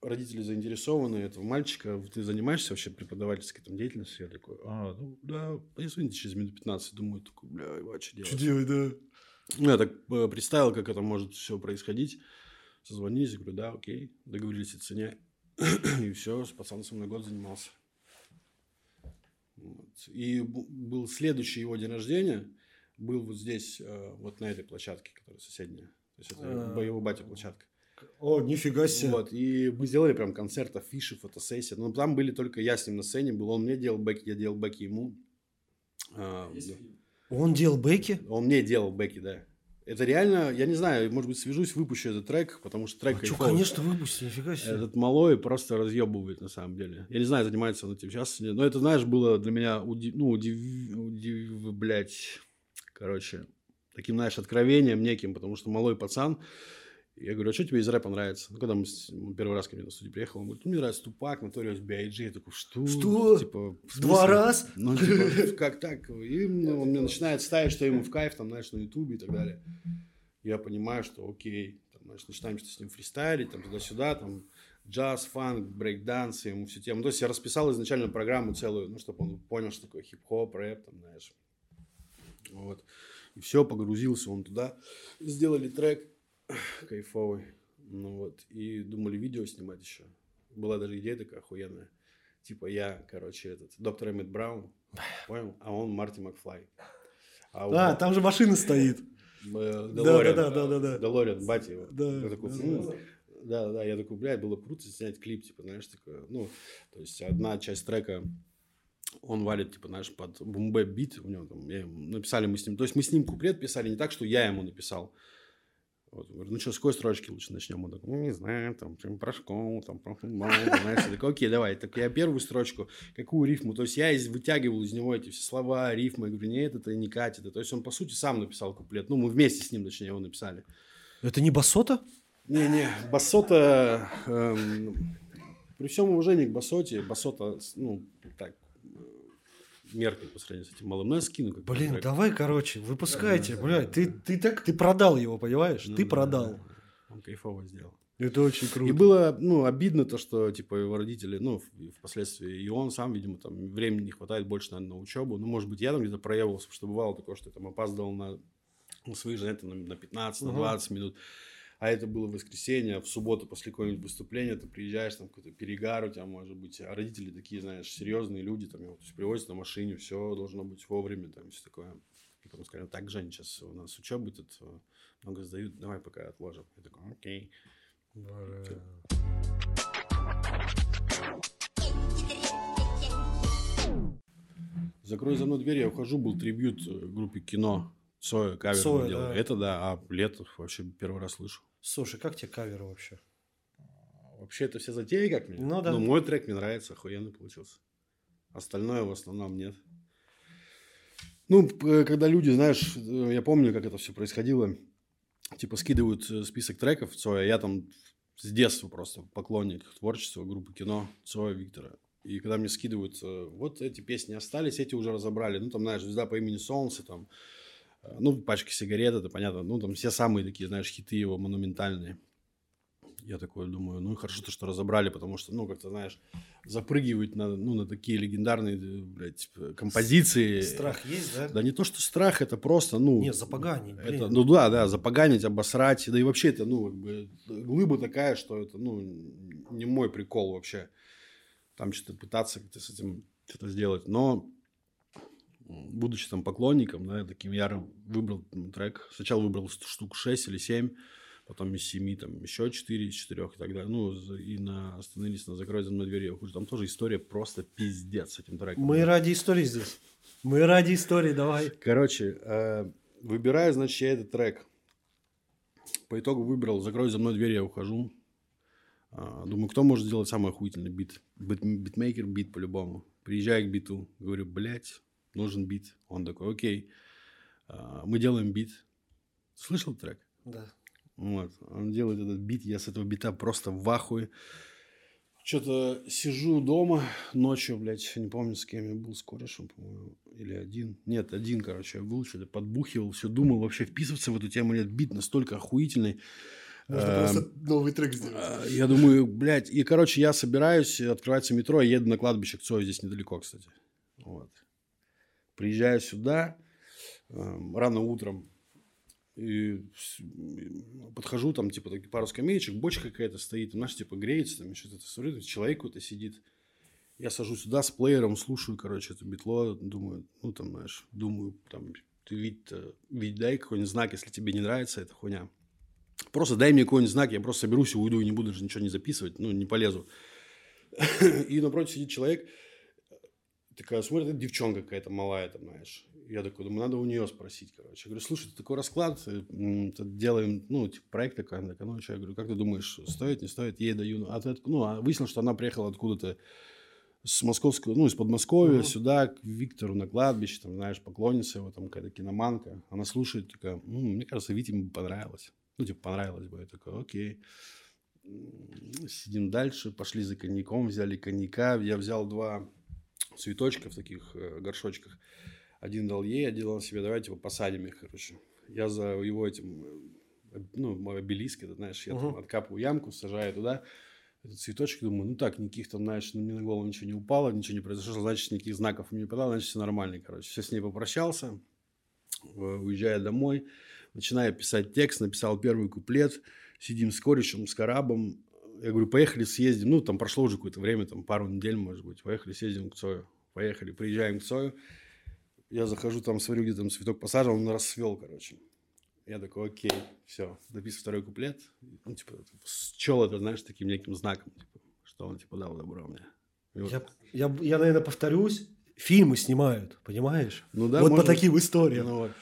Speaker 1: родители заинтересованы этого мальчика, ты занимаешься вообще преподавательской там деятельностью? Я такой, а, ну, да, позвоните через минут 15. Думаю, такой, бля, Ива, что делать?
Speaker 2: делать, да?
Speaker 1: Ну, я так э, представил, как это может все происходить. Созвонились, говорю, да, окей, договорились о цене. И все, пацан со мной год занимался. Вот. И был следующий его день рождения, был вот здесь, э, вот на этой площадке, которая соседняя. То есть это
Speaker 2: А.
Speaker 1: боевой батя площадка.
Speaker 2: О, нифига себе.
Speaker 1: Вот, и мы сделали прям концерт, афиши, фотосессия. Но там были только я с ним на сцене был. Он мне делал бэки, я делал бэки ему. А.
Speaker 2: Он делал бэки?
Speaker 1: Он мне делал бэки, да. Это реально, я не знаю, может быть, свяжусь, выпущу этот трек, потому что трек
Speaker 2: А что, конечно, выпусти, нифига себе.
Speaker 1: Этот малой просто разъебывает на самом деле. Я не знаю, занимается он этим сейчас. Но это, знаешь, было для меня, уди- ну, удив... удив- блядь, короче, таким, знаешь, откровением неким, потому что малой пацан, я говорю, а что тебе из рэпа нравится? Ну, когда мы с- первый раз ко мне на студию приехал, он говорит, ну, мне нравится Тупак, Notorious B.I.G. Я такой, что?
Speaker 2: Что?
Speaker 1: Типа, в
Speaker 2: Два раз?
Speaker 1: Ну, типа, как так? И ну, он мне начинает ставить, что ему в кайф, там, знаешь, на Ютубе и так далее. Я понимаю, что окей, там, значит, начинаем что-то с ним фристайлить, там, туда-сюда, там, джаз, фанк, брейкданс, ему всю тему. То есть я расписал изначально программу целую, ну, чтобы он понял, что такое хип-хоп, рэп, там, знаешь. Вот. И все, погрузился он туда. Сделали трек кайфовый. Ну вот. И думали видео снимать еще. Была даже идея такая охуенная. Типа я, короче, этот, доктор Эммет Браун, понял? А он Марти Макфлай. А, у
Speaker 2: А, там же машина стоит.
Speaker 1: Э,
Speaker 2: Да,
Speaker 1: Делориан.
Speaker 2: да, да, да, да.
Speaker 1: Делориан, батя его.
Speaker 2: Да,
Speaker 1: Я такой,
Speaker 2: да,
Speaker 1: да, да, я такой, блядь, было круто снять клип, типа, знаешь, такое, ну, то есть одна часть трека, он валит, типа, знаешь, под бумбэ бит, у него там, я ему- написали мы с ним, то есть мы с ним куплет писали не так, что я ему написал. Вот, говорю, ну что, с какой строчки лучше начнем? Он такой, ну, не знаю, там, прям про школу, там, про футбол, такой, окей, давай. Так я первую строчку, какую рифму? То есть я из, вытягивал из него эти все слова, рифмы, я говорю, нет, это не катит. То есть он, по сути, сам написал куплет. Ну, мы вместе с ним, точнее, его написали.
Speaker 2: Это не басота?
Speaker 1: Не-не, Басота, эм, при всем уважении к Басоте, Басота, ну, так, меркнет по сравнению с этим малым. Ну, я скину как
Speaker 2: Блин, давай, короче, выпускайте, блядь. Ты, ты так, ты продал его, понимаешь?
Speaker 1: Ну
Speaker 2: ты продал.
Speaker 1: Он кайфово сделал.
Speaker 2: Это очень круто.
Speaker 1: И было, ну, обидно то, что, типа, его родители, ну, впоследствии, и он сам, видимо, там, времени не хватает больше, наверное, на учебу. Ну, может быть, я там где-то проебывался, потому что бывало такое, что я там опаздывал на, на свои занятия на, на 15, на
Speaker 2: Мгм.
Speaker 1: 20 минут. А это было воскресенье, в субботу после какого-нибудь выступления ты приезжаешь, там какой-то перегар у тебя может быть, а родители такие, знаешь, серьезные люди, там его то есть, привозят на машине, все должно быть вовремя, там все такое. И потом сказали, так, Жень, сейчас у нас учеба тут э, много сдают, давай пока отложим. Я такой, окей. Закрой за мной дверь, я ухожу, был трибют э, группе кино. Соя кавер
Speaker 2: Соя, да.
Speaker 1: Это да, а Летов вообще первый раз слышу.
Speaker 2: Слушай, как тебе каверы вообще?
Speaker 1: Вообще это все затеи как мне?
Speaker 2: Ну да.
Speaker 1: Но мой трек мне нравится, охуенно получился. Остальное в основном нет. Ну, п- когда люди, знаешь, э, я помню, как это все происходило. Типа скидывают э, список треков Цоя. Я там с детства просто поклонник творчества группы кино Цоя Виктора. И когда мне скидывают, э, вот эти песни остались, эти уже разобрали. Ну, там, знаешь, «Звезда по имени Солнце», там, э, ну, «Пачка сигарет», это понятно. Ну, там все самые такие, знаешь, хиты его монументальные. Я такой думаю, ну хорошо, то, что разобрали, потому что, ну, как-то, знаешь, запрыгивать на, ну, на такие легендарные, э, блядь, композиции.
Speaker 2: Страх есть, да?
Speaker 1: Да не то, что страх, это просто, ну...
Speaker 2: Нет, запоганить, блин.
Speaker 1: Это, ну да, да, запоганить, обосрать. Да и вообще это, ну, как бы, глыба такая, что это, ну, не мой прикол вообще. Там что-то пытаться как-то с этим что-то сделать. Но будучи там поклонником, да, таким ярым, выбрал трек. Сначала выбрал штук 6 или 7 потом из семи, там, еще четыре из четырех и так далее. Ну, и на, остановились на «Закрой за мной дверь, я ухожу». Там тоже история просто пиздец с этим треком.
Speaker 2: Мы ради истории здесь. Мы ради истории, давай.
Speaker 1: Короче, э, выбираю, значит, я этот трек. По итогу выбрал «Закрой за мной дверь, я ухожу». Э, думаю, кто может сделать самый охуительный бит? бит битмейкер бит по-любому. Приезжаю к биту, говорю, блядь, нужен бит. Он такой, окей. Э, мы делаем бит. Слышал трек?
Speaker 2: Да.
Speaker 1: Вот. Он делает этот бит, я с этого бита просто в ахуе. Что-то сижу дома ночью, блядь, не помню, с кем я был, с корешем, по-моему, или один. Нет, один, короче, я был, что-то подбухивал, все думал, вообще вписываться в эту тему нет. Бит настолько охуительный.
Speaker 2: Можно эм, просто новый трек сделать.
Speaker 1: А, я думаю, блядь, и, короче, я собираюсь, открывается метро, я еду на кладбище к Цою, здесь недалеко, кстати. Вот. Приезжаю сюда, эм, рано утром, и подхожу, там, типа, пару скамеечек, бочка какая-то стоит, знаешь, типа, греется, там, что-то, смотрю, человек какой-то сидит. Я сажусь сюда с плеером, слушаю, короче, это битло, думаю, ну, там, знаешь, думаю, там, ты вид, вид дай какой-нибудь знак, если тебе не нравится эта хуйня. Просто дай мне какой-нибудь знак, я просто соберусь и уйду, и не буду даже ничего не записывать, ну, не полезу. И напротив сидит человек, такая смотрит, это девчонка какая-то малая, там, знаешь. Я такой, думаю, надо у нее спросить, короче. Я говорю, слушай, такой расклад, э, делаем, ну, типа, проект такой. Она такая, ну, что, я говорю, как ты думаешь, стоит, не стоит? Ей даю. А ты, ну, а выяснилось, что она приехала откуда-то с московского, ну, из Подмосковья uh-huh. сюда, к Виктору на кладбище, там, знаешь, поклонница его, там, какая-то киноманка. Она слушает, такая, М, мне кажется, Вите бы понравилось. Ну, типа, понравилось бы. Я такой, окей. Сидим дальше, пошли за коньяком, взяли коньяка. Я взял два цветочка в таких э, горшочках. Один дал ей, один дал себе, давайте его посадим их, короче. Я за его этим, э, ну, обелиск, это, знаешь, я uh-huh. там откапываю ямку, сажаю туда этот цветочек, думаю, ну так, никаких там, знаешь, ну, мне на голову ничего не упало, ничего не произошло, значит, никаких знаков мне не подало, значит, все нормально, короче. Все с ней попрощался, э, уезжая домой, начинаю писать текст, написал первый куплет, сидим с корешем, с карабом, я говорю, поехали съездим, ну, там прошло уже какое-то время, там пару недель, может быть, поехали съездим к Цою, поехали, приезжаем к Цою, я захожу, там смотрю, где там цветок посажен, он расцвел, короче. Я такой, окей, все, дописываю второй куплет. Ну, типа, счел это, знаешь, таким неким знаком, типа, что он, типа, дал добро мне.
Speaker 2: Вот. Я, я, я, наверное, повторюсь, фильмы снимают, понимаешь?
Speaker 1: Ну да,
Speaker 2: Вот может, по таким историям.
Speaker 1: Ну, вот.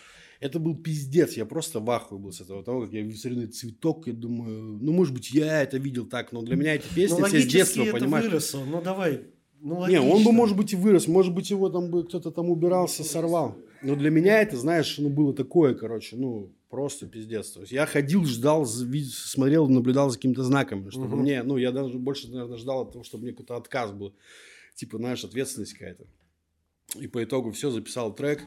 Speaker 1: Это был пиздец, я просто в ахуе был с этого, того, как я на цветок, я думаю, ну, может быть, я это видел так, но для меня эти песни
Speaker 2: ну,
Speaker 1: все с детства,
Speaker 2: это
Speaker 1: понимаешь?
Speaker 2: выросло, ну, давай, ну,
Speaker 1: не, он бы, может быть, и вырос, может быть, его там бы кто-то там убирался, сорвал. Но для меня это, знаешь, ну, было такое, короче, ну, просто пиздец. То есть я ходил, ждал, смотрел, наблюдал за какими-то знаками, чтобы угу. мне, ну, я даже больше, наверное, ждал от того, чтобы мне какой-то отказ был. Типа, знаешь, ответственность какая-то. И по итогу все, записал трек,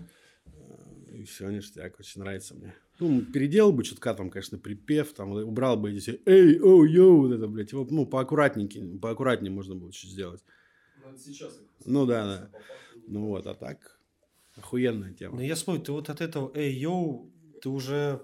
Speaker 1: и все, ништяк, очень нравится мне. Ну, переделал бы чутка там, конечно, припев, там, убрал бы эти «Эй, о, йоу», вот это, блядь, его, ну, поаккуратненько, поаккуратнее можно было чуть сделать сейчас. Ну да, да. Ну вот, а так охуенная тема.
Speaker 2: Ну я смотрю, ты вот от этого эй, йоу, ты уже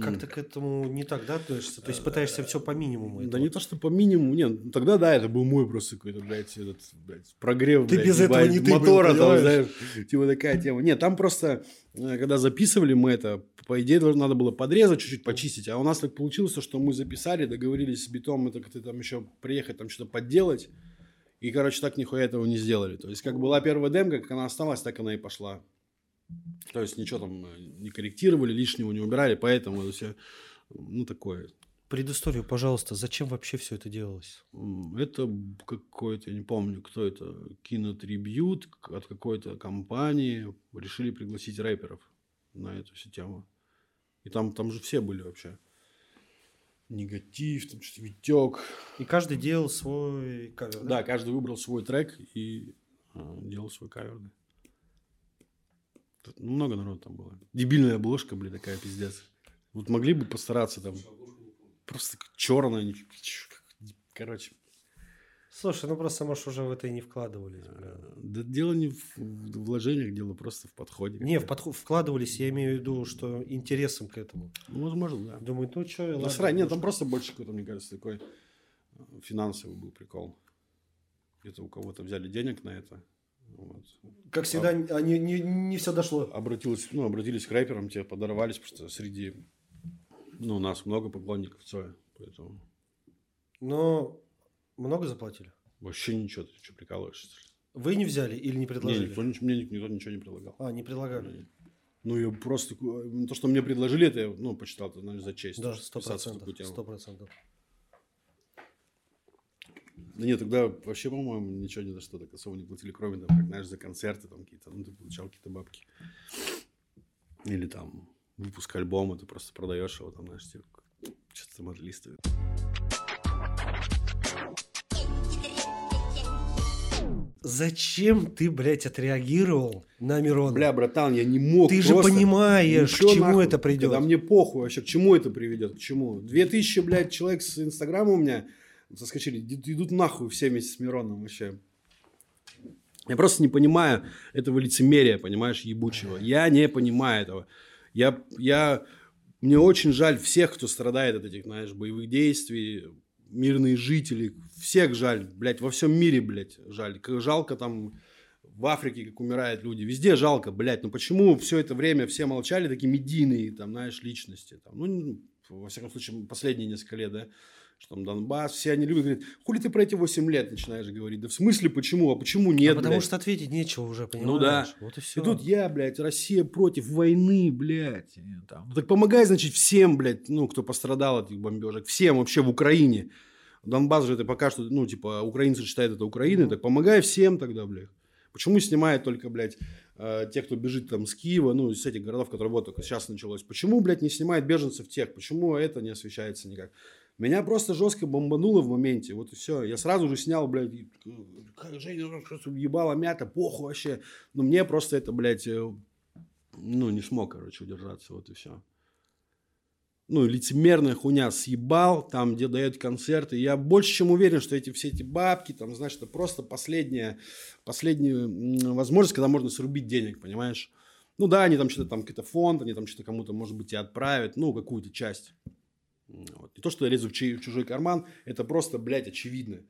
Speaker 2: как-то к этому не так, да, относишься? То есть пытаешься все по минимуму.
Speaker 1: Да не то, что по минимуму, нет. Тогда да, это был мой просто какой-то, блядь, этот, блядь, прогрев,
Speaker 2: ты
Speaker 1: блядь,
Speaker 2: без этого не ты
Speaker 1: мотора, был, там, знаешь, типа такая тема. Нет, там просто, э, когда записывали мы это, по идее, надо было подрезать, чуть-чуть почистить, а у нас так получилось, что мы записали, договорились с битом, это как-то там еще приехать, там что-то подделать, и, короче, так нихуя этого не сделали. То есть, как была первая демка, как она осталась, так она и пошла. То есть, ничего там э, не корректировали, лишнего не убирали, поэтому это все, ну, такое.
Speaker 2: Предысторию, пожалуйста, зачем вообще все это делалось?
Speaker 1: Это какой-то, я не помню, кто это, кинотрибьют от какой-то компании. Решили пригласить рэперов на эту всю тему. И там, там же все были вообще негатив, там что-то Витек.
Speaker 2: И каждый делал свой кавер,
Speaker 1: да? Да, каждый выбрал свой трек и а, делал свой кавер, да. Тут много народу там было. Дебильная обложка, блин, такая пиздец. Вот могли бы постараться там просто черная. Короче.
Speaker 2: Слушай, ну просто, может, уже в это и не вкладывались. Бля.
Speaker 1: Да дело не в вложениях, дело просто в подходе.
Speaker 2: Не, в подход вкладывались, я имею в виду, что интересом к этому.
Speaker 1: Ну, возможно, да.
Speaker 2: Думаю, ну что,
Speaker 1: ладно. Срань, нет, там просто больше какой-то, мне кажется, такой э, финансовый был прикол. Где-то у кого-то взяли денег на это.
Speaker 2: Вот. Как всегда, а, они, не, не все дошло.
Speaker 1: Обратились, ну, обратились к рэперам, те подорвались, потому что среди ну, у нас много поклонников Цоя, поэтому...
Speaker 2: Но много заплатили?
Speaker 1: Вообще ничего, ты что, прикалываешься?
Speaker 2: Вы не взяли или не предложили?
Speaker 1: Не, никто, мне никто ничего не предлагал.
Speaker 2: А, не предлагали?
Speaker 1: Ну, я просто... То, что мне предложили, это я, ну, почитал, это, наверное, за честь.
Speaker 2: Да, сто процентов. Сто процентов.
Speaker 1: Да нет, тогда вообще, по-моему, ничего не за что так особо не платили, кроме, там, как, знаешь, за концерты там какие-то, ну, ты получал какие-то бабки. Или там выпуск альбома, ты просто продаешь его, там, знаешь, типа, что-то там отлистывает.
Speaker 2: Зачем ты, блядь, отреагировал на Мирона?
Speaker 1: Бля, братан, я не мог.
Speaker 2: Ты же понимаешь, к чему нахуй, это придет.
Speaker 1: Да мне похуй вообще, к чему это приведет, к чему. Две тысячи, блядь, человек с Инстаграма у меня соскочили, идут нахуй все вместе с Мироном вообще. Я просто не понимаю этого лицемерия, понимаешь, ебучего. Я не понимаю этого. Я, я, мне очень жаль всех, кто страдает от этих, знаешь, боевых действий, мирные жители, всех жаль, блядь, во всем мире, блядь, жаль. Как жалко там в Африке, как умирают люди, везде жалко, блядь, ну почему все это время все молчали, такие медийные, там, знаешь, личности, там, ну, во всяком случае, последние несколько лет, да, что там Донбасс, все они любят, говорят, хули ты про эти 8 лет начинаешь говорить? Да в смысле почему? А почему нет,
Speaker 2: а потому
Speaker 1: блядь?
Speaker 2: что ответить нечего уже, понимаешь?
Speaker 1: Ну да. Вот и все. И тут я, блядь, Россия против войны, блядь. Там. Так помогай, значит, всем, блядь, ну, кто пострадал от этих бомбежек, всем вообще в Украине. Донбасс же это пока что, ну, типа, украинцы считают это Украиной, так помогай всем тогда, блядь. Почему снимают только, блядь, э, те, кто бежит там с Киева, ну, из этих городов, которые вот только сейчас началось? Почему, блядь, не снимают беженцев тех? Почему это не освещается никак? Меня просто жестко бомбануло в моменте, вот и все. Я сразу же снял, блядь, как Женя ебала мята, похуй вообще. Но мне просто это, блядь, э, ну, не смог, короче, удержаться, вот и все. Ну, лицемерная хуйня съебал, там, где дают концерты. Я больше чем уверен, что эти все эти бабки, там, знаешь, это просто последняя, последняя возможность, когда можно срубить денег, понимаешь? Ну да, они там что-то там, какой-то фонд, они там что-то кому-то, может быть, и отправят, ну, какую-то часть. Вот. Не то, что я лезу в, в чужой карман, это просто, блядь, очевидно.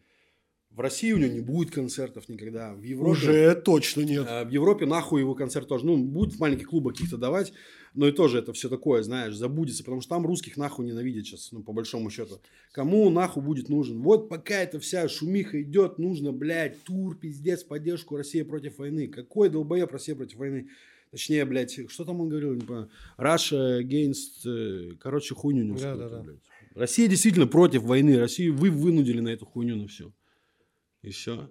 Speaker 1: В России у него не будет концертов никогда. В Европе,
Speaker 2: Уже точно нет.
Speaker 1: Э, в Европе нахуй его концерт тоже. Ну, будет в маленьких клубах каких-то давать, но и тоже это все такое, знаешь, забудется, потому что там русских нахуй ненавидят сейчас, ну, по большому счету. Кому нахуй будет нужен? Вот пока эта вся шумиха идет, нужно, блядь, тур, пиздец, поддержку Россия против войны. Какой долбоеб Россия против войны? Точнее, блядь, что там он говорил, не понимаю. Russia against... Э, короче, хуйню не да, да, да. блядь. Россия действительно против войны. Россию вы вынудили на эту хуйню, на все. И все.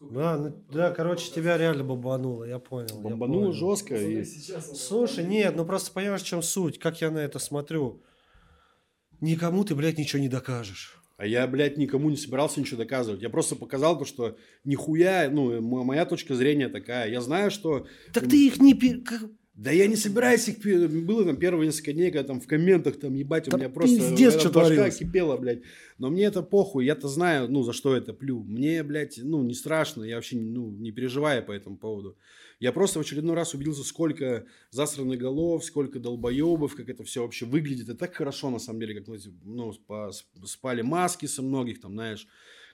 Speaker 2: Да, ну, да, короче, тебя реально бомбануло, я понял.
Speaker 1: Бомбануло я понял. жестко. И...
Speaker 2: Слушай, нет, ну просто понимаешь, в чем суть, как я на это смотрю. Никому ты, блядь, ничего не докажешь.
Speaker 1: А я, блядь, никому не собирался ничего доказывать. Я просто показал то, что нихуя, ну, моя точка зрения такая. Я знаю, что...
Speaker 2: Так ты их не...
Speaker 1: Да я не собираюсь их... Было там первые несколько дней, когда там в комментах там ебать, у меня просто...
Speaker 2: Пиздец, что башка
Speaker 1: кипела, блядь. Но мне это похуй, я-то знаю, ну, за что это плю. Мне, блядь, ну, не страшно, я вообще, ну, не переживаю по этому поводу. Я просто в очередной раз убедился, сколько засранных голов, сколько долбоебов, как это все вообще выглядит. Это так хорошо, на самом деле, как ну, спали маски со многих, там, знаешь.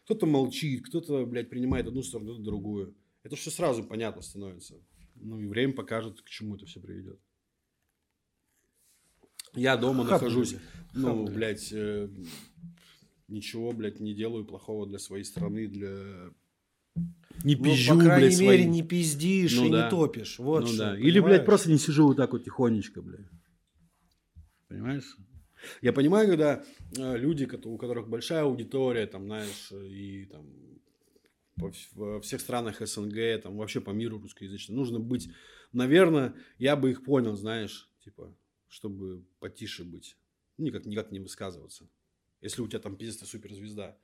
Speaker 1: Кто-то молчит, кто-то, блядь, принимает одну сторону, кто-то другую. Это все сразу понятно становится. Ну, и время покажет, к чему это все приведет. Я дома нахожусь, ну, блядь, э, ничего, блядь, не делаю плохого для своей страны, для
Speaker 2: не пизжу, ну, по крайней блядь, мере, свои... не пиздишь ну, и да. не топишь. Вот
Speaker 1: ну,
Speaker 2: что,
Speaker 1: да. Или, блядь, просто не сижу вот так вот тихонечко, блядь. Понимаешь? Я понимаю, когда э, люди, у которых большая аудитория, там, знаешь, и там во всех странах СНГ, там, вообще по миру русскоязычным, нужно быть, наверное, я бы их понял, знаешь, типа, чтобы потише быть. Никак, никак не высказываться. Если у тебя там пиздец суперзвезда.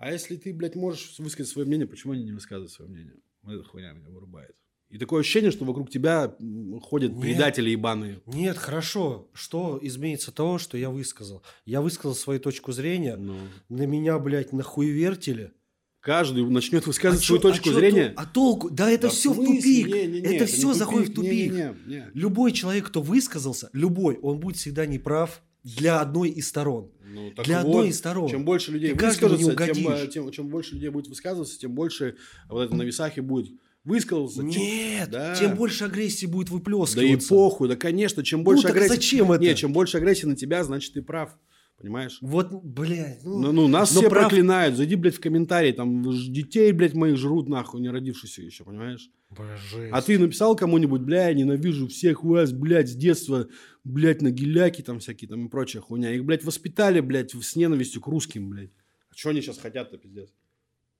Speaker 1: А если ты, блядь, можешь высказать свое мнение, почему они не высказывают свое мнение? Вот эта хуйня меня вырубает. И такое ощущение, что вокруг тебя ходят
Speaker 2: Нет.
Speaker 1: предатели ебаные.
Speaker 2: Нет, хорошо. Что изменится того, что я высказал? Я высказал свою точку зрения.
Speaker 1: Ну,
Speaker 2: На меня, блядь, нахуевертили.
Speaker 1: каждый начнет высказывать
Speaker 2: А
Speaker 1: свою
Speaker 2: чё- а
Speaker 1: точку
Speaker 2: чё
Speaker 1: зрения.
Speaker 2: тол- А толку? Да это
Speaker 1: Да
Speaker 2: все в тупик.
Speaker 1: Не-не-не,
Speaker 2: это
Speaker 1: не
Speaker 2: все заходит в тупик.
Speaker 1: Не-не-не.
Speaker 2: Любой человек, кто высказался, любой, он будет всегда неправ для одной из сторон.
Speaker 1: Ну, так
Speaker 2: Для
Speaker 1: вот,
Speaker 2: одной из сторон.
Speaker 1: Чем больше людей
Speaker 2: Ты
Speaker 1: выскажется, тем, тем, чем больше людей будет высказываться, тем больше вот это на весах и будет высказался.
Speaker 2: Нет,
Speaker 1: да.
Speaker 2: тем больше агрессии будет
Speaker 1: Да
Speaker 2: выплескиваться.
Speaker 1: и похуй, да, конечно, чем больше
Speaker 2: ну,
Speaker 1: агрессии...
Speaker 2: зачем это?
Speaker 1: Не, чем больше агрессии на тебя, значит, ты прав. Понимаешь?
Speaker 2: Вот, блядь, ну,
Speaker 1: Ну, ну, нас
Speaker 2: но
Speaker 1: все
Speaker 2: прав-
Speaker 1: проклинают. Зайди, блядь, в комментарии, там детей, блядь, моих жрут, нахуй, не родившихся еще, понимаешь?
Speaker 2: Бля, жесть.
Speaker 1: А ты написал кому-нибудь, бля, я ненавижу всех вас, блядь, с детства, блядь, на геляки там всякие там и прочая хуйня. Их, блядь, воспитали, блядь, с ненавистью к русским, блядь. А что они сейчас хотят-то, пиздец?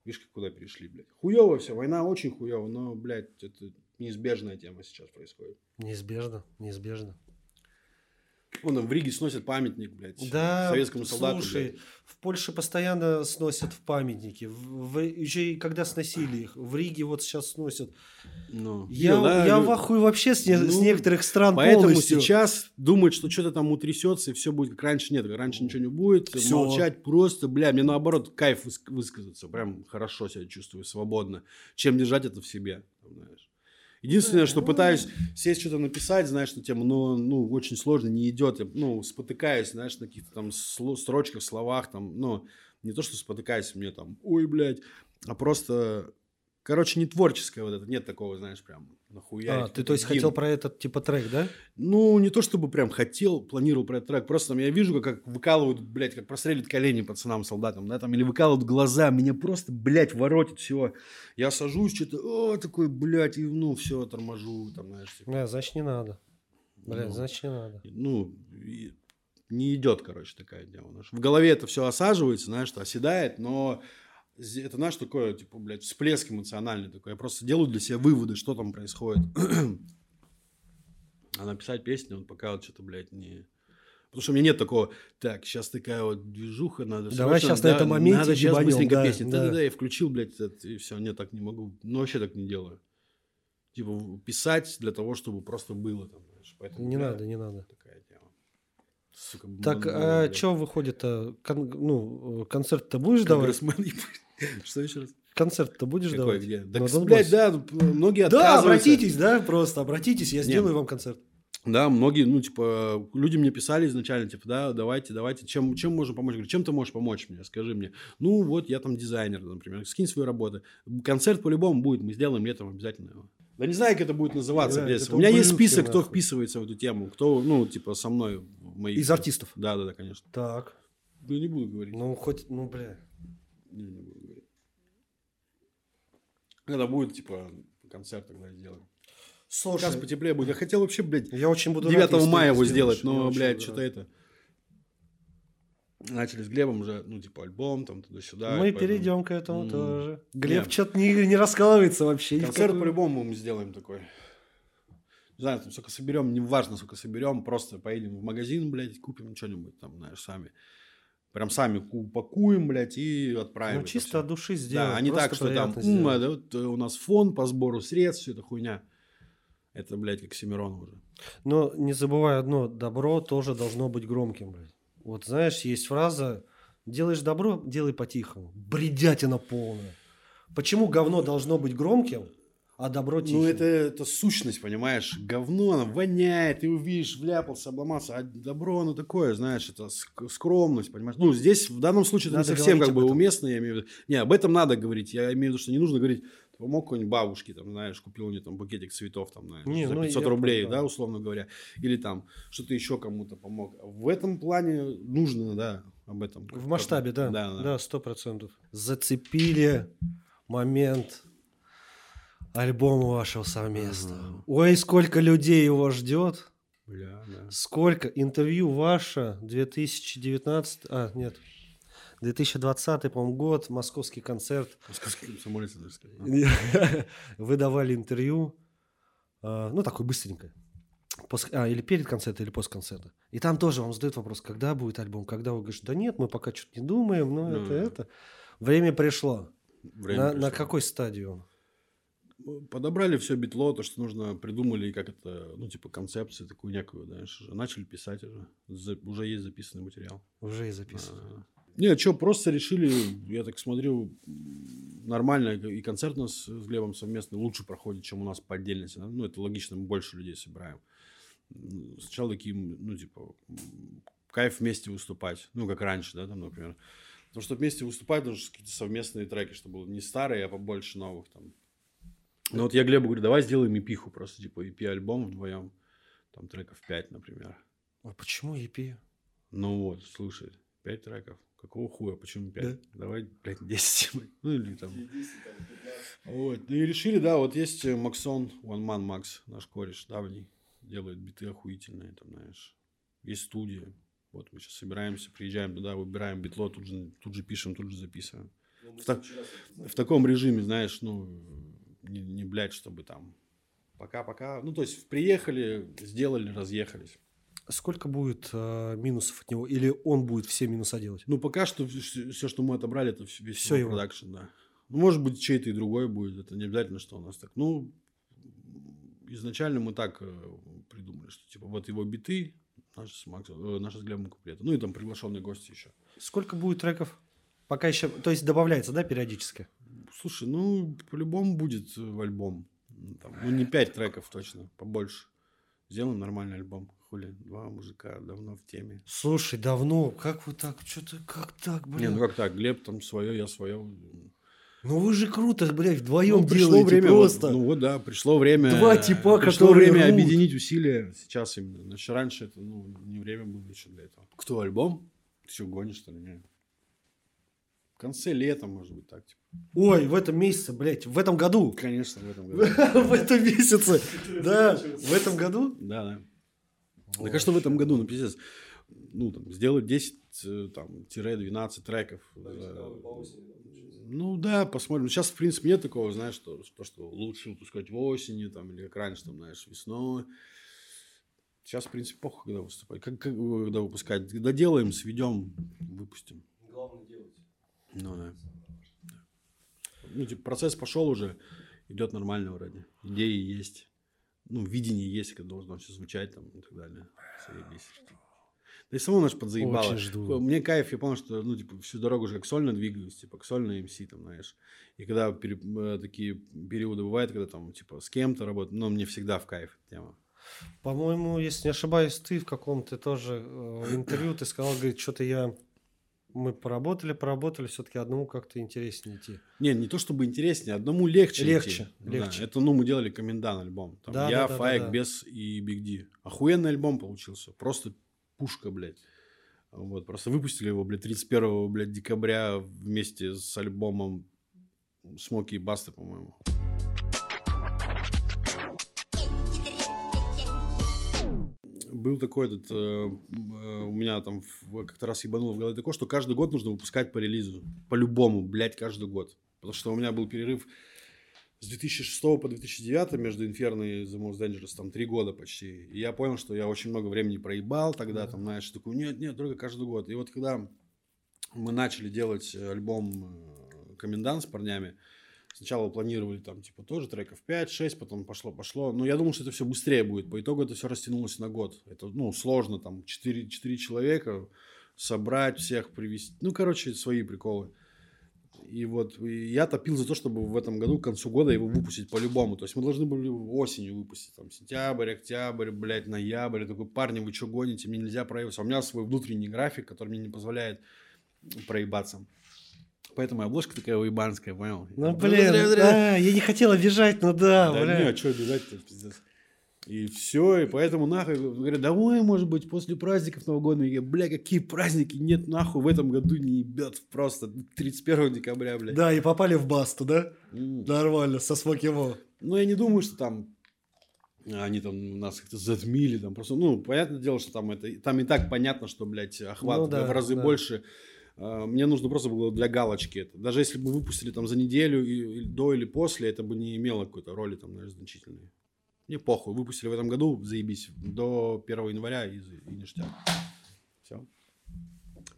Speaker 1: Видишь, как куда перешли, блядь. Хуево все, война очень хуево, но, блядь, это неизбежная тема сейчас происходит.
Speaker 2: Неизбежно, неизбежно.
Speaker 1: Вон там в Риге сносят памятник, блядь,
Speaker 2: Да,
Speaker 1: советскому солдату.
Speaker 2: слушай,
Speaker 1: блядь.
Speaker 2: в Польше постоянно сносят в памятники. В, в- еще и когда сносили их. В Риге вот сейчас сносят.
Speaker 1: Ну,
Speaker 2: Я,
Speaker 1: видел, да,
Speaker 2: я
Speaker 1: лю-
Speaker 2: в ахуе вообще с, не- с
Speaker 1: Ну,
Speaker 2: некоторых стран
Speaker 1: Поэтому
Speaker 2: полностью.
Speaker 1: сейчас думать, что что-то там утрясется и все будет как раньше. Нет, раньше ничего не будет.
Speaker 2: Всё.
Speaker 1: Молчать просто, бля, мне наоборот кайф выс- высказаться. Прям хорошо себя чувствую, свободно. Чем держать это в себе, знаешь. Единственное, что пытаюсь сесть что-то написать, знаешь, на тему, но ну, очень сложно, не идет. Я, ну, спотыкаюсь, знаешь, на каких-то там строчках, словах, там, ну, не то, что спотыкаюсь, мне там, ой, блядь, а просто, короче, не творческое вот это, нет такого, знаешь, прям нахуя.
Speaker 2: А, ты то есть хотел про этот типа трек, да?
Speaker 1: Ну, не то чтобы прям хотел, планировал про этот трек. Просто там я вижу, как, как выкалывают, блядь, как прострелят колени пацанам, солдатам, да, там, или выкалывают глаза. Меня просто, блядь, воротит все. Я сажусь, что-то, о, такой, блядь, и, ну, все, торможу, там, знаешь, типа,
Speaker 2: Да, значит не надо. Блядь,
Speaker 1: Ну.
Speaker 2: значит не надо.
Speaker 1: ну, и не идет, короче, такая знаешь. В голове это все осаживается, знаешь, что оседает, но это, знаешь, такое, типа, блядь, всплеск эмоциональный такой. Я просто делаю для себя выводы, что там происходит. А написать песню, он пока вот что-то, блядь, не... Потому что у меня нет такого, так, сейчас такая вот движуха, надо...
Speaker 2: Давай
Speaker 1: срочно,
Speaker 2: щас на этом моменте
Speaker 1: Надо сейчас
Speaker 2: ебанем,
Speaker 1: быстренько
Speaker 2: да,
Speaker 1: песню.
Speaker 2: да.
Speaker 1: Да-да-да, я включил, блядь, это, и все, нет, так не могу. Ну, вообще так не делаю. Типа, писать для того, чтобы просто было там, знаешь. Поэтому,
Speaker 2: Не
Speaker 1: бля,
Speaker 2: надо, не надо.
Speaker 1: Такая тема. Сука,
Speaker 2: Так,
Speaker 1: бомба,
Speaker 2: а
Speaker 1: блядь.
Speaker 2: что выходит-то? Кон- ну, концерт-то будешь давать?
Speaker 1: Что еще раз?
Speaker 2: Концерт-то будешь
Speaker 1: Какой,
Speaker 2: давать?
Speaker 1: где? Да, блядь, да, многие
Speaker 2: Да, обратитесь, да, просто обратитесь, я сделаю вам концерт.
Speaker 1: Да, многие, ну, типа, люди мне писали изначально, типа, да, давайте, давайте, чем, чем можем помочь? Говорю, чем ты можешь помочь мне, скажи мне. Ну, вот, я там дизайнер, например, скинь свои работы. Концерт по-любому будет, мы сделаем летом обязательно его. Да не знаю, как это будет называться,
Speaker 2: Да, это
Speaker 1: У меня есть список, кто вписывается в эту тему, кто, ну, типа, со мной мои...
Speaker 2: Из артистов?
Speaker 1: Да, да, да, конечно.
Speaker 2: Так,
Speaker 1: Ну, не буду говорить.
Speaker 2: ну хоть, ну, бля.
Speaker 1: Не, не буду говорить. Когда будет, типа, концерт тогда сделаем.
Speaker 2: Слушай,
Speaker 1: Сейчас потеплее будет. Я хотел вообще, блядь,
Speaker 2: я очень буду рад,
Speaker 1: 9
Speaker 2: если ты
Speaker 1: мая его сделать,
Speaker 2: Я
Speaker 1: но, блядь, что-то
Speaker 2: рад.
Speaker 1: это... Начали с Глебом уже, ну, типа, альбом, там, туда-сюда.
Speaker 2: Мы
Speaker 1: поэтому
Speaker 2: перейдем к этому
Speaker 1: М.
Speaker 2: тоже. Глеб
Speaker 1: Нет.
Speaker 2: что-то не, не раскалывается вообще.
Speaker 1: Концерт по-любому мы сделаем такой. Не знаю, там сколько соберем, не важно, сколько соберем, просто поедем в магазин, блядь, купим что-нибудь там, знаешь, сами. Прям сами ку- упакуем, блядь, и отправим.
Speaker 2: Ну,
Speaker 1: это
Speaker 2: чисто от души сделать.
Speaker 1: Да, а не так, что там,
Speaker 2: приятно
Speaker 1: «М,
Speaker 2: сделать.
Speaker 1: а, да, вот, э, у нас фонд по сбору средств, все это хуйня. Это, блядь, как Семирон уже.
Speaker 2: Но не забывай одно, добро тоже должно быть громким, блядь. Вот знаешь, есть фраза «делаешь добро, делай по-тихому». Бредятина полная. Почему говно должно быть громким, а добро тихим?
Speaker 1: Ну, это, это сущность, понимаешь? Говно, оно воняет, ты увидишь, вляпался, обломался. А добро, оно такое, знаешь, это ск- скромность, понимаешь? Ну, здесь в данном случае это не
Speaker 2: Надо
Speaker 1: совсем
Speaker 2: говорить
Speaker 1: как бы уместно, я имею в виду. Не, об этом надо говорить. Я имею в виду, что не нужно говорить, помог какой-нибудь бабушке, там, знаешь, купил мне там букетик цветов, там, знаешь,
Speaker 2: Не,
Speaker 1: за
Speaker 2: ну,
Speaker 1: 500
Speaker 2: я
Speaker 1: рублей,
Speaker 2: понял, да.
Speaker 1: условно говоря. Или там, что-то еще кому-то помог. В этом плане нужно, да, об этом.
Speaker 2: В масштабе, да.
Speaker 1: Да, да.
Speaker 2: Да, сто процентов. Зацепили момент альбома вашего совместного.
Speaker 1: Ага.
Speaker 2: Ой, сколько людей его ждет.
Speaker 1: Бля, да.
Speaker 2: Сколько интервью ваше 2019, а, нет, 2020, по-моему, год, московский концерт.
Speaker 1: Московский комсомолец, даже сказать.
Speaker 2: Вы давали интервью, а, ну, такой быстренько. Пос- а, или перед концертом, или после концерта. И там тоже вам задают вопрос, когда будет альбом, когда вы говорите, да нет, мы пока что-то не думаем, но
Speaker 1: Ну,
Speaker 2: это, это. Время пришло.
Speaker 1: Время
Speaker 2: на,
Speaker 1: пришло.
Speaker 2: на какой стадии он?
Speaker 1: Подобрали все битло, то, что нужно, придумали, как это, ну, типа, концепции такую некую, знаешь, уже начали писать уже. За- уже есть записанный материал.
Speaker 2: Уже и записано.
Speaker 1: А, Не, что, просто решили, я так смотрю, нормально, и концерт у нас с Глебом совместно лучше проходит, чем у нас по отдельности. Ну, это логично, мы больше людей собираем. Сначала такие, ну, типа, кайф вместе выступать. Ну, как раньше, да, там, например. Потому что вместе выступать нужно какие-то совместные треки, чтобы было не старые, а побольше новых там. Ну, вот я Глебу говорю, давай сделаем эпиху просто, типа, EP-альбом вдвоем. Там треков 5, например.
Speaker 2: А почему EP?
Speaker 1: Ну вот, слушай, 5 треков. Какого хуя? Почему 5?
Speaker 2: Да.
Speaker 1: Давай, блядь, 10. Ну или там. Вот. Ну и решили, да, вот есть э, Максон, One Man Max, наш кореш давний. Делает биты охуительные, там, знаешь. Есть студия. Вот мы сейчас собираемся, приезжаем туда, выбираем битло, тут же, тут же пишем, тут же записываем. В, так- в таком режиме, знаешь, ну, не, не блядь, чтобы там пока-пока. Ну, то есть приехали, сделали, разъехались.
Speaker 2: Сколько будет э, минусов от него? Или он будет все минуса делать?
Speaker 1: Ну, пока что все, что мы отобрали, это весь
Speaker 2: Всё
Speaker 1: его
Speaker 2: его.
Speaker 1: продакшн, да. Ну, может быть, чей-то и другой будет. Это не обязательно, что у нас так. Ну, изначально мы так э, придумали, что типа вот его биты, наши с Максом, э, наши с Глебом куплеты. Ну и там приглашенные гости еще.
Speaker 2: Сколько будет треков? Пока еще... То есть добавляется, да, периодически?
Speaker 1: Слушай, ну, по-любому будет э, в альбом. Ну, там, ну, не пять треков точно, побольше. Сделаем нормальный альбом. Хули, два мужика давно в теме.
Speaker 2: Слушай, давно. Как вы так? Что-то как так,
Speaker 1: Не,
Speaker 2: блин?
Speaker 1: ну как так, Глеб там свое, я свое.
Speaker 2: Ну вы же круто, блядь, вдвоем
Speaker 1: Ну, пришло время,
Speaker 2: просто.
Speaker 1: вот, ну вот да, пришло время.
Speaker 2: Два типа,
Speaker 1: пришло
Speaker 2: которые
Speaker 1: время
Speaker 2: рвут.
Speaker 1: объединить усилия сейчас именно. Значит, раньше это ну, не время было еще для этого. Кто альбом? Ты что, гонишь, что ли? Не. В конце лета, может быть, так. Типа.
Speaker 2: Ой, в этом месяце, блядь, в этом году.
Speaker 1: Конечно, в этом году.
Speaker 2: В этом месяце. Да, в этом году?
Speaker 1: Да, да. Так а что в этом году, ну, пиздец, ну, там, сделать 10, э, там, тире 12 треков. э, Ну, да, посмотрим. Сейчас, в принципе, нет такого, знаешь, что, что, что лучше выпускать осенью, там, или как раньше, там, знаешь, весной. Сейчас, в принципе, похуй, когда выступать. Как, как, когда выпускать? Когда делаем, сведем, выпустим.
Speaker 2: Главное делать.
Speaker 1: Ну, да. Ну, типа, процесс пошел уже, идет нормально вроде. Идеи есть. Ну, видение есть, как должно все звучать там и так далее. Заебись. Да и само наш подзаебало.
Speaker 2: Очень жду.
Speaker 1: Мне кайф, я понял, что, ну, типа, всю дорогу уже как сольно двигаюсь, типа, как сольно МС, там, знаешь. И когда пере- э, такие периоды бывают, когда там, типа, с кем-то работаю, но мне всегда в кайф эта тема.
Speaker 2: По-моему, если не ошибаюсь, ты в каком-то тоже э, интервью ты сказал, говорит, что-то я... Мы поработали, поработали, все-таки одному как-то интереснее идти.
Speaker 1: Не, не то чтобы интереснее, одному легче.
Speaker 2: Легче,
Speaker 1: идти. Ну
Speaker 2: легче.
Speaker 1: да, это, ну, мы делали комендан альбом. Там
Speaker 2: Да,
Speaker 1: я,
Speaker 2: да, да,
Speaker 1: Фаек,
Speaker 2: да, да.
Speaker 1: Бес и Биг Ди. Охуенный альбом получился. Просто пушка, блядь. Вот, просто выпустили его, блядь, 31 блядь, декабря вместе с альбомом Смоки и Басты, по-моему. Был такой этот, э, э, у меня там как-то раз ебануло в голове такое, что каждый год нужно выпускать по релизу. По-любому, блядь, каждый год. Потому что у меня был перерыв с 2006 по 2009 между Inferno и The Most Dangerous, там три года почти. И я понял, что я очень много времени проебал тогда, там, знаешь, такой, нет, нет, только каждый год. И вот когда мы начали делать э, альбом э, «Комендант» с парнями, сначала планировали там, типа, тоже треков 5-6, потом пошло-пошло. Но я думал, что это все быстрее будет. По итогу это все растянулось на год. Это, ну, сложно, там, 4, 4 человека собрать, всех привести. Ну, короче, свои приколы. И вот и я топил за то, чтобы в этом году к концу года его выпустить по-любому. То есть мы должны были осенью выпустить. Там сентябрь, октябрь, блядь, ноябрь. Я такой, парни, вы что гоните? Мне нельзя проебаться. У меня свой внутренний график, который мне не позволяет проебаться. Поэтому обложка такая уебанская, понял?
Speaker 2: Ну,
Speaker 1: Зря,
Speaker 2: блин, да, я не хотел обижать, но да,
Speaker 1: Да
Speaker 2: бля.
Speaker 1: не, а что обижать-то, пиздец. И все, и поэтому нахуй, говорят, давай, может быть, после праздников новогодних. Я, бля, какие праздники? Нет, нахуй, в этом году не ебет просто 31 декабря, блядь.
Speaker 2: Да, и попали в басту, да?
Speaker 1: М.
Speaker 2: Нормально, со Смокимо.
Speaker 1: Ну, я не думаю, что там они там нас как-то затмили, там просто, ну, понятное дело, что там это, там и так понятно, что, блядь, охват
Speaker 2: Ну да,
Speaker 1: в разы
Speaker 2: да.
Speaker 1: больше. А, Мне нужно просто было для галочки это. Даже если бы выпустили там за неделю и, и до или после, это бы не имело какой-то роли там, наверное, значительной. Мне похуй, выпустили в этом году, заебись, до 1 января и, и ништяк. Все.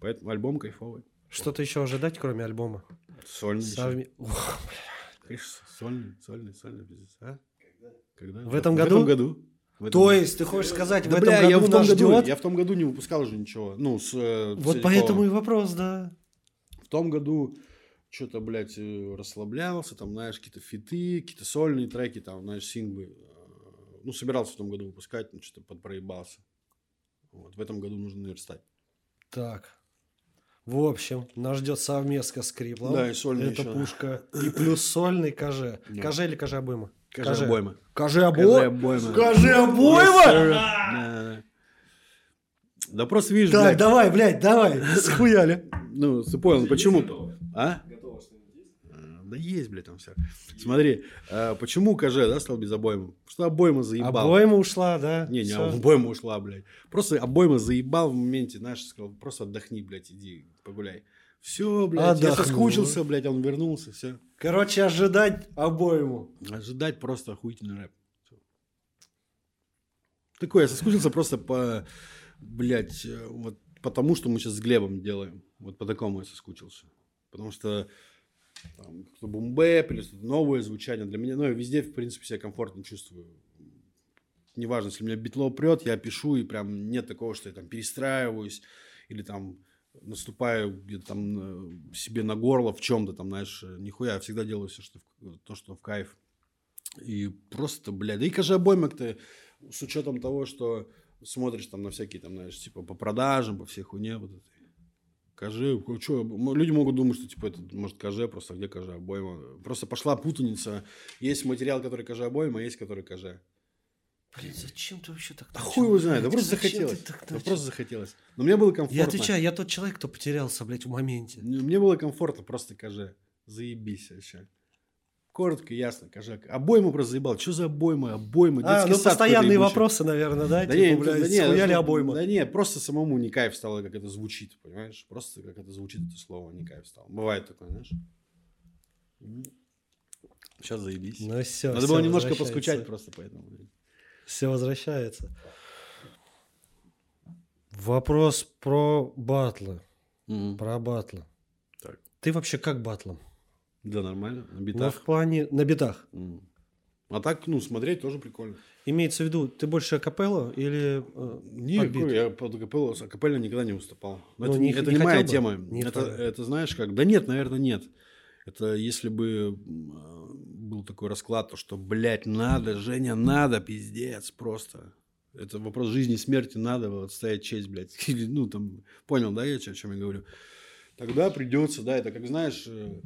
Speaker 1: Поэтому альбом кайфовый.
Speaker 2: Что-то еще ожидать, кроме альбома?
Speaker 1: Сольный.
Speaker 2: Совме-.
Speaker 1: Конечно, сольный, сольный, сольный бизнес. А? Когда?
Speaker 2: В этом
Speaker 1: В
Speaker 2: году?
Speaker 1: этом году. В этом
Speaker 2: То есть, ты хочешь сказать, в
Speaker 1: Да,
Speaker 2: этом
Speaker 1: бля, я
Speaker 2: году
Speaker 1: в том
Speaker 2: нас
Speaker 1: году,
Speaker 2: ждет?
Speaker 1: я в том году не выпускал же ничего. Ну, с э,
Speaker 2: Вот
Speaker 1: Целиковым.
Speaker 2: поэтому и вопрос, да.
Speaker 1: В том году что-то, блядь, э, расслаблялся, там, знаешь, какие-то фиты, какие-то сольные треки, там, знаешь, синглы. Э, Ну, собирался в том году выпускать, но что-то подпроебался. Вот, в этом году нужно наверстать.
Speaker 2: Так. В общем, нас ждет совместка с Криплом.
Speaker 1: Да, и сольный
Speaker 2: Это
Speaker 1: еще.
Speaker 2: пушка. И плюс сольный КЖ.
Speaker 1: Да.
Speaker 2: КЖ или КЖ обойма?
Speaker 1: Кажи обойма.
Speaker 2: КЖ
Speaker 1: Кажи Yes,
Speaker 2: обойма?
Speaker 1: sir. Да, просто видишь,
Speaker 2: Так, давай, блядь, давай. Схуяли.
Speaker 1: ну, ты понял, почему? А? А, Да есть, блядь, там все. Смотри, а, почему КЖ, да, стал без обоймы? Потому что обойма заебал.
Speaker 2: Обойма ушла, да?
Speaker 1: Не, не, обойма ушла, блядь. Просто обойма заебал в моменте, знаешь, сказал, просто отдохни, блядь, иди погуляй. Все, блядь, я
Speaker 2: Отдохнул.
Speaker 1: соскучился, блядь, он вернулся, все.
Speaker 2: Короче, ожидать обойму.
Speaker 1: Ожидать просто охуительный рэп. Такой, я соскучился просто по, блядь, э, вот потому, что мы сейчас с Глебом делаем. Вот по такому я соскучился. Потому что там, как-то бумбэп или что-то новое звучание для меня. Ну, я везде, в принципе, себя комфортно чувствую. Неважно, если меня битло прет, я пишу, и прям нет такого, что я там перестраиваюсь или там наступаю где-то там э, себе на горло в чем-то там, знаешь, э, нихуя, я всегда делаю все, что в- то, что в кайф. И просто, блядь, да и каждый обоймак-то с учетом того, что смотришь там на всякие там, знаешь, типа по продажам, по всей хуйне вот этой. КЖ, что, люди могут думать, что типа это может КЖ, просто где КЖ обойма. Просто пошла путаница. Есть материал, который КЖ обойма, а есть который КЖ.
Speaker 2: Блин, зачем ты вообще так
Speaker 1: Да
Speaker 2: начал?
Speaker 1: хуй его знает, да просто захотелось.
Speaker 2: так
Speaker 1: Да просто захотелось. Но мне было комфортно.
Speaker 2: Я отвечаю, я тот человек, кто потерялся, блядь, в моменте.
Speaker 1: Мне было комфортно просто КЖ. Заебись вообще. Коротко, ясно, КЖ. Обойму просто заебал. Что за обойма? Обойма,
Speaker 2: А,
Speaker 1: детский
Speaker 2: ну постоянные вопросы, наверное, да?
Speaker 1: Да
Speaker 2: типа, блядь,
Speaker 1: да не,
Speaker 2: схуяли
Speaker 1: да,
Speaker 2: обойма.
Speaker 1: Да не, просто самому не кайф стало, как это звучит, понимаешь? Просто как это звучит, это слово, не кайф стало. Бывает такое, знаешь? Сейчас заебись.
Speaker 2: Ну все,
Speaker 1: Надо было немножко поскучать просто поэтому.
Speaker 2: Все возвращается. Вопрос про батлы.
Speaker 1: Мгм.
Speaker 2: Про батлы.
Speaker 1: Так.
Speaker 2: Ты вообще как батлом?
Speaker 1: Да, нормально, на
Speaker 2: Ну,
Speaker 1: битах.
Speaker 2: в плане... На битах.
Speaker 1: М. А так, ну, смотреть тоже прикольно.
Speaker 2: Имеется в виду, ты больше акапелла или э,
Speaker 1: Не,
Speaker 2: под бит?
Speaker 1: какой, я под акапелло, с акапелло никогда не выступал. Но
Speaker 2: Ну,
Speaker 1: это
Speaker 2: не-
Speaker 1: это
Speaker 2: не
Speaker 1: не моя
Speaker 2: бы?
Speaker 1: тема.
Speaker 2: Не
Speaker 1: это, это знаешь как? Да нет, наверное, нет. Это если бы э, был такой расклад, то что, блядь, надо, Женя, надо, пиздец, просто. Это вопрос жизни и смерти, надо вот отстоять честь, блядь. Ну, там, понял, да, я о чем я говорю? Тогда придется, да, это как, знаешь, э,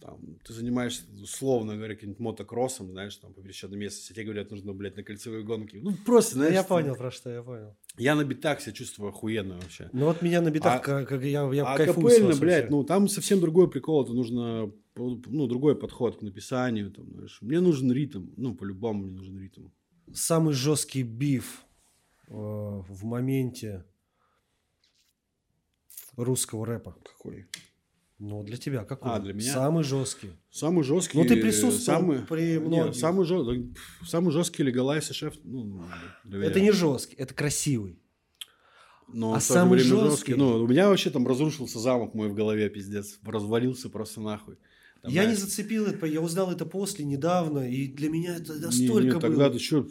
Speaker 1: там, ты занимаешься, условно говоря, каким-нибудь мотокроссом, знаешь, там, по пересеченной местности, тебе говорят, нужно, блядь, на кольцевой гонке. Ну, просто,
Speaker 2: Ну,
Speaker 1: знаешь,
Speaker 2: я
Speaker 1: ты-
Speaker 2: понял, про что я понял.
Speaker 1: я на битах себя чувствую охуенно вообще.
Speaker 2: Ну вот меня на битах,
Speaker 1: А-
Speaker 2: как, я, я
Speaker 1: а
Speaker 2: кайфую с
Speaker 1: капельно, блядь, ну там совсем другой прикол. Это нужно, ну, другой подход к написанию. Там, знаешь. Мне нужен ритм. Ну, по-любому мне нужен ритм.
Speaker 2: Самый жесткий биф э, в моменте русского рэпа.
Speaker 1: Какой?
Speaker 2: Ну, для тебя какой?
Speaker 1: А, для меня?
Speaker 2: Самый жесткий.
Speaker 1: Самый жесткий.
Speaker 2: Ну, ты присутствовал
Speaker 1: самый,
Speaker 2: при
Speaker 1: Нет,
Speaker 2: многих.
Speaker 1: самый, жё- да, пф, самый жесткий Легалайс и шеф. Ну, доверяю.
Speaker 2: Это не жесткий, это красивый.
Speaker 1: Но
Speaker 2: а самый
Speaker 1: время
Speaker 2: жесткий?
Speaker 1: Ну, у меня вообще там разрушился замок мой в голове, пиздец. Развалился просто нахуй. Там,
Speaker 2: я не
Speaker 1: знаешь,
Speaker 2: зацепил это, я узнал это после, недавно, и для меня это
Speaker 1: Не,
Speaker 2: настолько
Speaker 1: не, тогда
Speaker 2: было.
Speaker 1: ты что,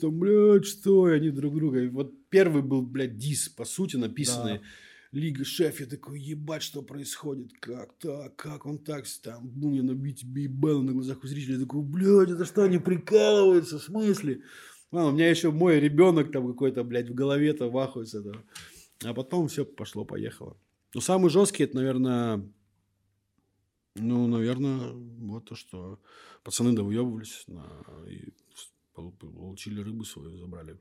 Speaker 1: там, блядь, что, и они друг друга. И вот первый был, блядь, дис, по сути, написанный.
Speaker 2: Да.
Speaker 1: Лига шеф, я такой, ебать, что происходит, как так, как он так, там, бум, я набить тебе ебало на глазах у зрителей, я такой, блядь, это что, они прикалываются, в смысле? А, у меня еще мой ребенок там какой-то, блядь, в голове-то вахует с этого. А потом все пошло-поехало. Но самый жесткий, это, наверное, ну, наверное, вот то, что пацаны довыебывались на... и пол- получили рыбу свою, забрали.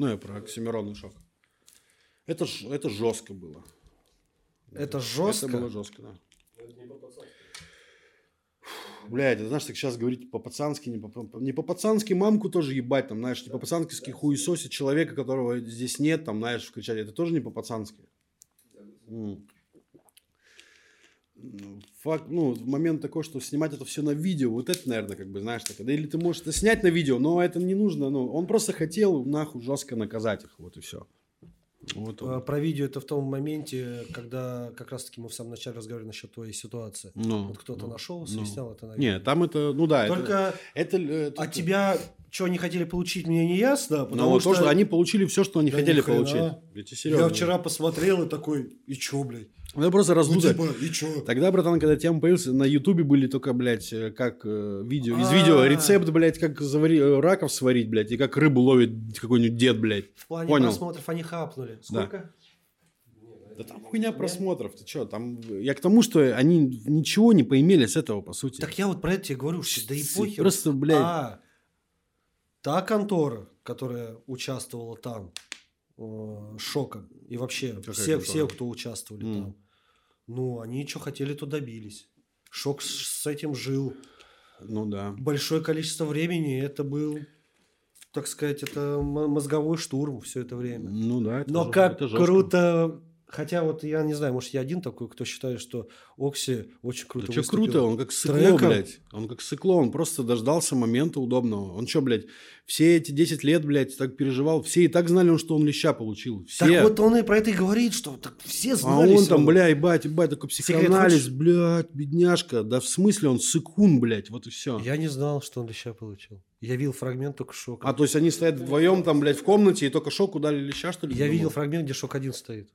Speaker 1: Ну, я про Оксимирон и Шок. Это, ж- это жестко было.
Speaker 2: Это жестко?
Speaker 1: Это было жестко, да. Блядь, это знаешь, так сейчас говорить по-пацански, не по- не по-пацански мамку тоже ебать, там, знаешь, не по-пацански хуесосить человека, которого здесь нет, там, знаешь, кричать, это тоже не по-пацански. М. Ну, Факт, ну, момент такой, что снимать это все на видео, вот это, наверное, как бы, знаешь, так, да, или ты можешь это снять на видео, но это не нужно, ну, он просто хотел нахуй жестко наказать их, вот и все. Вот
Speaker 2: э,
Speaker 1: он.
Speaker 2: про видео это в том моменте, когда как раз-таки мы в самом начале разговаривали насчет твоей ситуации.
Speaker 1: Ну,
Speaker 2: Вот кто-то
Speaker 1: ну,
Speaker 2: нашел,
Speaker 1: ну.
Speaker 2: снял это на
Speaker 1: Не, там это, ну да, это-
Speaker 2: Только
Speaker 1: это, это,
Speaker 2: от тебя что они хотели получить, мне не ясно,
Speaker 1: Но
Speaker 2: потому
Speaker 1: вот
Speaker 2: что
Speaker 1: то, что они получили все, что они
Speaker 2: Да
Speaker 1: хотели получить. Я серьезно
Speaker 2: вчера посмотрел и такой, и чё, блядь?
Speaker 1: Ну, просто
Speaker 2: Ну,
Speaker 1: раздуто.
Speaker 2: типа, и чё?
Speaker 1: Тогда, братан, когда тема появилась, на Ютубе были только, блядь, э, как э, видео, из
Speaker 2: А.
Speaker 1: видео рецепт, блядь, как завари- э, раков сварить, блядь, и как рыбу ловит какой-нибудь дед, блядь.
Speaker 2: В плане
Speaker 1: Понял.
Speaker 2: просмотров они хапнули. Сколько?
Speaker 1: Да там хуйня просмотров, ты чё, там... Я к тому, что они ничего не поимели с этого, по сути.
Speaker 2: Так я вот про это тебе говорю, что да и похер.
Speaker 1: Просто, блядь,
Speaker 2: А, та контора, которая участвовала там, э, шоком, и вообще
Speaker 1: Какая
Speaker 2: все, все, кто участвовали
Speaker 1: М.
Speaker 2: там, ну, они что хотели, то добились. Шок с, этим жил.
Speaker 1: ну да.
Speaker 2: Большое количество времени это был, так сказать, это мозговой штурм все это время.
Speaker 1: Ну да. это
Speaker 2: Но
Speaker 1: жё-
Speaker 2: как
Speaker 1: это
Speaker 2: круто. Хотя вот я не знаю, может я один такой, кто считает, что Окси очень круто
Speaker 1: Да что
Speaker 2: выступил.
Speaker 1: круто, он как сыкло,
Speaker 2: треком.
Speaker 1: блядь. Он как сыкло, он просто дождался момента удобного. Он что, блядь, все эти 10 лет, блядь, так переживал. Все и так знали, что он леща получил. Все.
Speaker 2: Так вот он и про это и говорит, что так все
Speaker 1: а
Speaker 2: знали.
Speaker 1: он
Speaker 2: всё
Speaker 1: там, бля, ебать, ебать, такой психоанализ, блядь, бедняжка. Да в смысле он сыкун, блядь, вот и все.
Speaker 2: Я не знал, что он леща получил. Я видел фрагмент только шока.
Speaker 1: А то есть они стоят вдвоем там, блядь, в комнате, и только шоку дали леща, что ли?
Speaker 2: я видел фрагмент, где шок один стоит.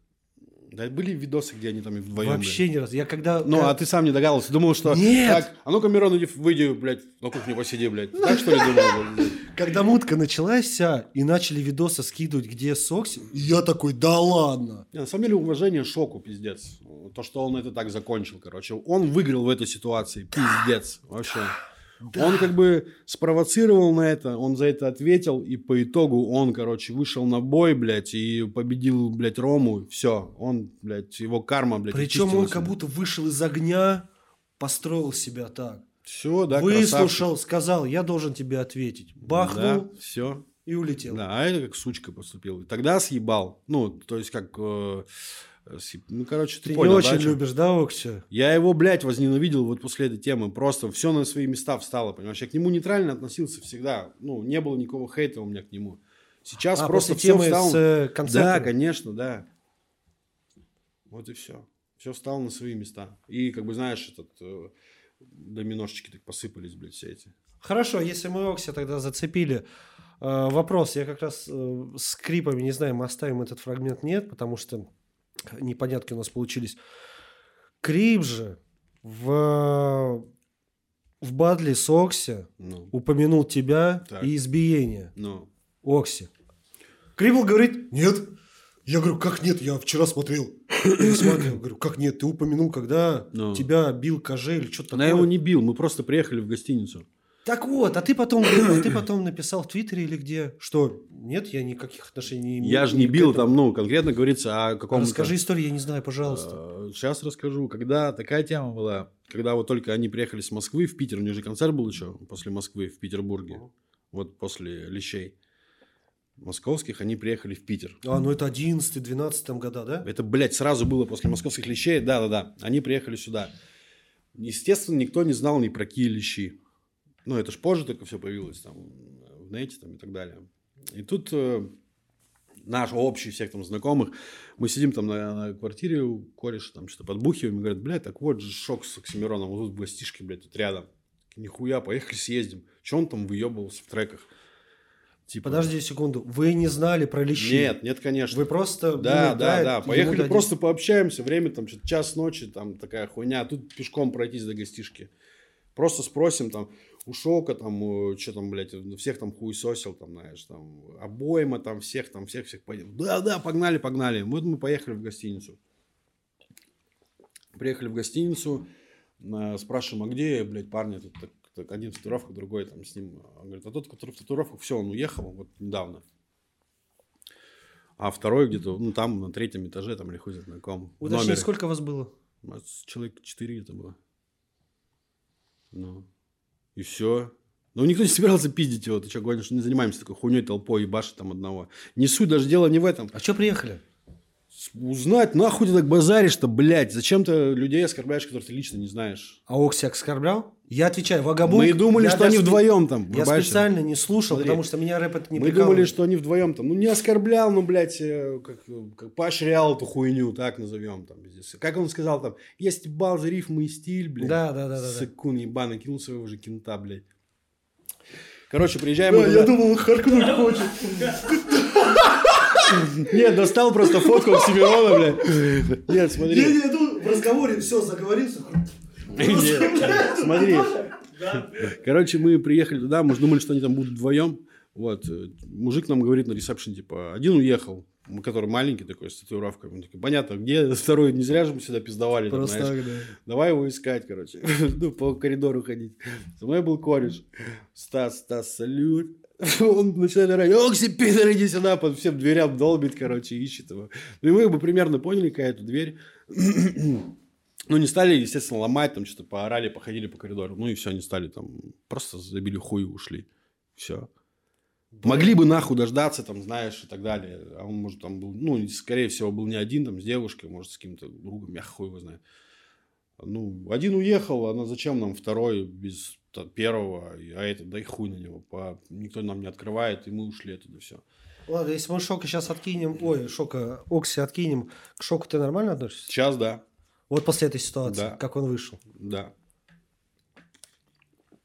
Speaker 1: Да были видосы, где они там и вдвоем.
Speaker 2: Вообще ни разу. Я когда...
Speaker 1: Ну, а ты сам не догадался. Думал, что...
Speaker 2: Нет!
Speaker 1: Так, а ну-ка, Мирон, иди, выйди, блядь, на кухню посиди, блядь. Так, что ли, думал?
Speaker 2: Когда мутка началась вся, и начали видосы скидывать, где Сокси, я такой, да ладно.
Speaker 1: Не, на самом деле, уважение шоку, пиздец. То, что он это так закончил, короче. Он выиграл в этой ситуации. Пиздец. Вообще. Он как бы спровоцировал на это, он за это ответил, и по итогу он, короче, вышел на бой, блядь, и победил, блядь, Рому. Все, он, блядь, его карма, блядь,
Speaker 2: Причем он как будто вышел из огня, построил себя так.
Speaker 1: Все, да,
Speaker 2: Выслушал, сказал, я должен тебе ответить. Бахнул
Speaker 1: все.
Speaker 2: и улетел.
Speaker 1: Да, а это как сучка поступил. И тогда съебал. Ну, то есть как... э, Ну, короче, ты,
Speaker 2: не
Speaker 1: да,
Speaker 2: очень
Speaker 1: чём?
Speaker 2: любишь, да, Окси?
Speaker 1: Я его, блядь, возненавидел вот после этой темы. Просто все на свои места встало, понимаешь? Я к нему нейтрально относился всегда. Ну, не было никакого хейта у меня к нему. Сейчас
Speaker 2: А,
Speaker 1: просто все
Speaker 2: темы
Speaker 1: встало...
Speaker 2: с э,
Speaker 1: Да,
Speaker 2: концертом?
Speaker 1: конечно, да. Вот и все. Все встало на свои места. И, как бы, знаешь, этот... э, доминошечки так посыпались, блядь, все эти.
Speaker 2: Хорошо, если мы Окси тогда зацепили. Э, вопрос, я как раз э, с крипами, не знаю, мы оставим этот фрагмент, нет, потому что непонятки у нас получились. Крип же в, в батле с Окси
Speaker 1: Ну,
Speaker 2: упомянул тебя
Speaker 1: Так.
Speaker 2: и избиение
Speaker 1: ну.
Speaker 2: Окси. Крибл говорит, нет. Я говорю, как нет, я вчера смотрел. Я смотрел, говорю, как нет, ты упомянул, когда
Speaker 1: Ну.
Speaker 2: тебя бил Каже или что-то такое.
Speaker 1: его не бил, мы просто приехали в гостиницу.
Speaker 2: Так вот, а ты потом, а ты потом написал в Твиттере или где, что нет, я никаких отношений не имею.
Speaker 1: Я же не бил, там, ну, конкретно говорится о каком-то...
Speaker 2: Расскажи историю, я не знаю, пожалуйста.
Speaker 1: Сейчас расскажу. Когда такая тема была, когда вот только они приехали с Москвы в Питер, у них же концерт был еще после Москвы в Петербурге, вот после Лещей московских, они приехали в Питер.
Speaker 2: А, ну это 11-12 года, да?
Speaker 1: Это, блядь, сразу было после московских лещей. Да-да-да. Они приехали сюда. Естественно, никто не знал ни про какие лещи. Ну, это ж позже только все появилось там в нете там, и так далее. И тут э, наш общий всех там знакомых, мы сидим там на, на квартире у кореша, там что-то подбухиваем, и говорят, блядь, так вот же шок с Оксимироном, вот тут в гостишке, блядь, тут рядом. Нихуя, поехали съездим. Че он там выебывался в треках? Типа,
Speaker 2: Подожди секунду, вы не знали про лещи?
Speaker 1: Нет, нет, конечно.
Speaker 2: Вы просто...
Speaker 1: Да,
Speaker 2: ну,
Speaker 1: да, да.
Speaker 2: ему
Speaker 1: Поехали просто пообщаемся. Время там что-то час ночи, там такая хуйня. А тут пешком пройтись до гостишки. Просто спросим там у Шока, там, что там, блядь, всех там хуесосил, там, знаешь, там, обойма, там, всех, там, всех, всех пойдем. Да, да, погнали, погнали. Вот мы поехали в гостиницу. Приехали в гостиницу, э, спрашиваем, а где, блядь, парни тут так- так один в татуировках, другой там с ним. Он говорит, а тот, который в татуировках, все, он уехал вот недавно. А второй где-то, ну, там, на третьем этаже, там, или хуй на ком.
Speaker 2: Уточни, сколько вас было?
Speaker 1: У нас человек 4 это было. Ну. И все. Ну, никто не собирался пиздить его. Ты что, гонишь? Не занимаемся такой хуйней толпой и баши там одного. Не суть, даже дело не в этом.
Speaker 2: А что приехали?
Speaker 1: Узнать, нахуй ты так базаришь-то, блядь? Зачем ты людей оскорбляешь, которых ты лично не знаешь?
Speaker 2: А Окси оскорблял? Я отвечаю, Вагабук.
Speaker 1: Мы думали,
Speaker 2: я
Speaker 1: что они вдвоем там.
Speaker 2: Я
Speaker 1: врубаешься.
Speaker 2: специально не слушал,
Speaker 1: Смотри.
Speaker 2: потому что меня рэп это не
Speaker 1: Мы
Speaker 2: прикалывает.
Speaker 1: думали, что они вдвоем там. Ну, не оскорблял, ну, блядь, э, как, как поощрял эту хуйню, так назовем там. здесь. Как он сказал там, я стебал за рифмы и стиль, блядь.
Speaker 2: Да, да, да, да, да.
Speaker 1: Сыкун ебаный, кинул своего же кента, блядь. Короче, приезжаем мы туда.
Speaker 2: думал, он харкнуть хочет.
Speaker 1: Нет, достал просто фотку Оксимирона, блядь. Нет, смотри.
Speaker 2: Я иду в разговоре, все, заговорился.
Speaker 1: Нет, смотри. Короче, мы приехали туда, мы же думали, что они там будут вдвоем. Вот. э, Мужик нам говорит на ресепшн, типа, один уехал, который маленький такой, с татуировкой. Мы такие, понятно, где второй? Не зря же мы сюда пиздовали. там,
Speaker 2: Просто
Speaker 1: знаешь.
Speaker 2: так, да.
Speaker 1: Давай его искать, короче. ну, по коридору ходить. Со мной был кореш. Стас, Стас, салют. Он начинает орать, Окси, пидор, иди сюда, по всем дверям долбит, короче, ищет его. Ну, и мы бы примерно поняли, какая эту дверь. ну, не стали, естественно, ломать, там что-то поорали, походили по коридору. Ну, и все, не стали там, просто забили хуй и ушли. Все. Могли бы нахуй дождаться, там, знаешь, и так далее. А он, может, там был, ну, скорее всего, был не один, там, с девушкой, может, с каким-то другом, я хуй его знает. Ну, один уехал, а зачем нам второй без первого, а этот, дай хуй на него. По... Никто нам не открывает, и мы ушли оттуда, все.
Speaker 2: Ладно, если мы Шока сейчас откинем, ой, Шока, Окси откинем, к Шоку ты нормально относишься?
Speaker 1: Сейчас, да,
Speaker 2: Вот после этой ситуации,
Speaker 1: Да.
Speaker 2: как он вышел.
Speaker 1: да.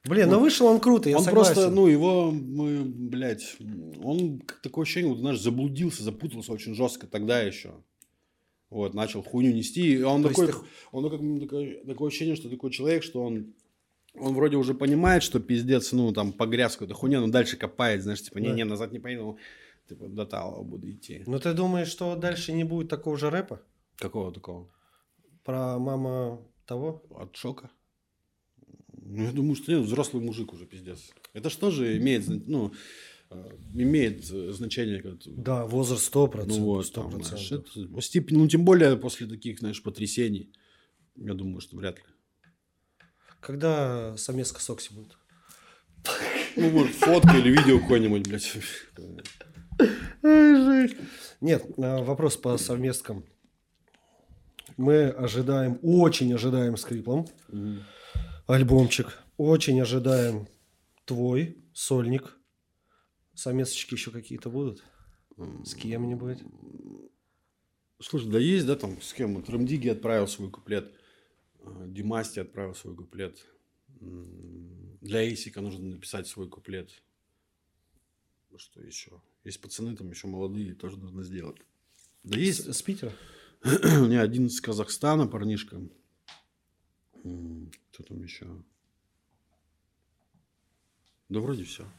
Speaker 2: Блин, ну вышел он круто, я
Speaker 1: он
Speaker 2: согласен.
Speaker 1: просто, ну, его, мы, блядь, он такое ощущение, вот, знаешь, заблудился, запутался очень жестко тогда еще. Вот, начал хуйню нести. И он
Speaker 2: То
Speaker 1: такой,
Speaker 2: ты-
Speaker 1: он ну, как, такое, такое ощущение, что такой человек, что он, он вроде уже понимает, что пиздец, ну, там, погряз в какой-то хуйне, но дальше копает, знаешь, типа,
Speaker 2: Да.
Speaker 1: не-не, назад не поеду, типа, до Талова буду идти.
Speaker 2: Ну ты думаешь, что дальше не будет такого же рэпа?
Speaker 1: Какого такого?
Speaker 2: Про мама того?
Speaker 1: От шока? Ну, я думаю, что нет, взрослый мужик уже, пиздец. Это что же имеет, ну, имеет э, значение, ты-
Speaker 2: Да, возраст 100%.
Speaker 1: Ну вот,
Speaker 2: 100%.
Speaker 1: там, знаешь, это, ну, степень, ну, тем более после таких, знаешь, потрясений. Я думаю, что вряд ли.
Speaker 2: Когда совместка с Окси будет?
Speaker 1: Ну, может, фотка или видео какое-нибудь, блядь.
Speaker 2: Нет, а, вопрос по совместкам. Мы ожидаем, очень ожидаем с Криплом альбомчик. Очень ожидаем твой сольник. Совместочки еще какие-то будут? С кем-нибудь?
Speaker 1: Слушай, да есть, да, там, с кем? Вот Рамдиги отправил свой куплет. э, Димасти отправил свой куплет. Для Эйсика нужно написать свой куплет. Что еще? Есть пацаны там еще молодые, тоже нужно сделать. Да есть.
Speaker 2: С, с Питера?
Speaker 1: Не, один из Казахстана парнишка. М, Кто там еще? Да вроде все.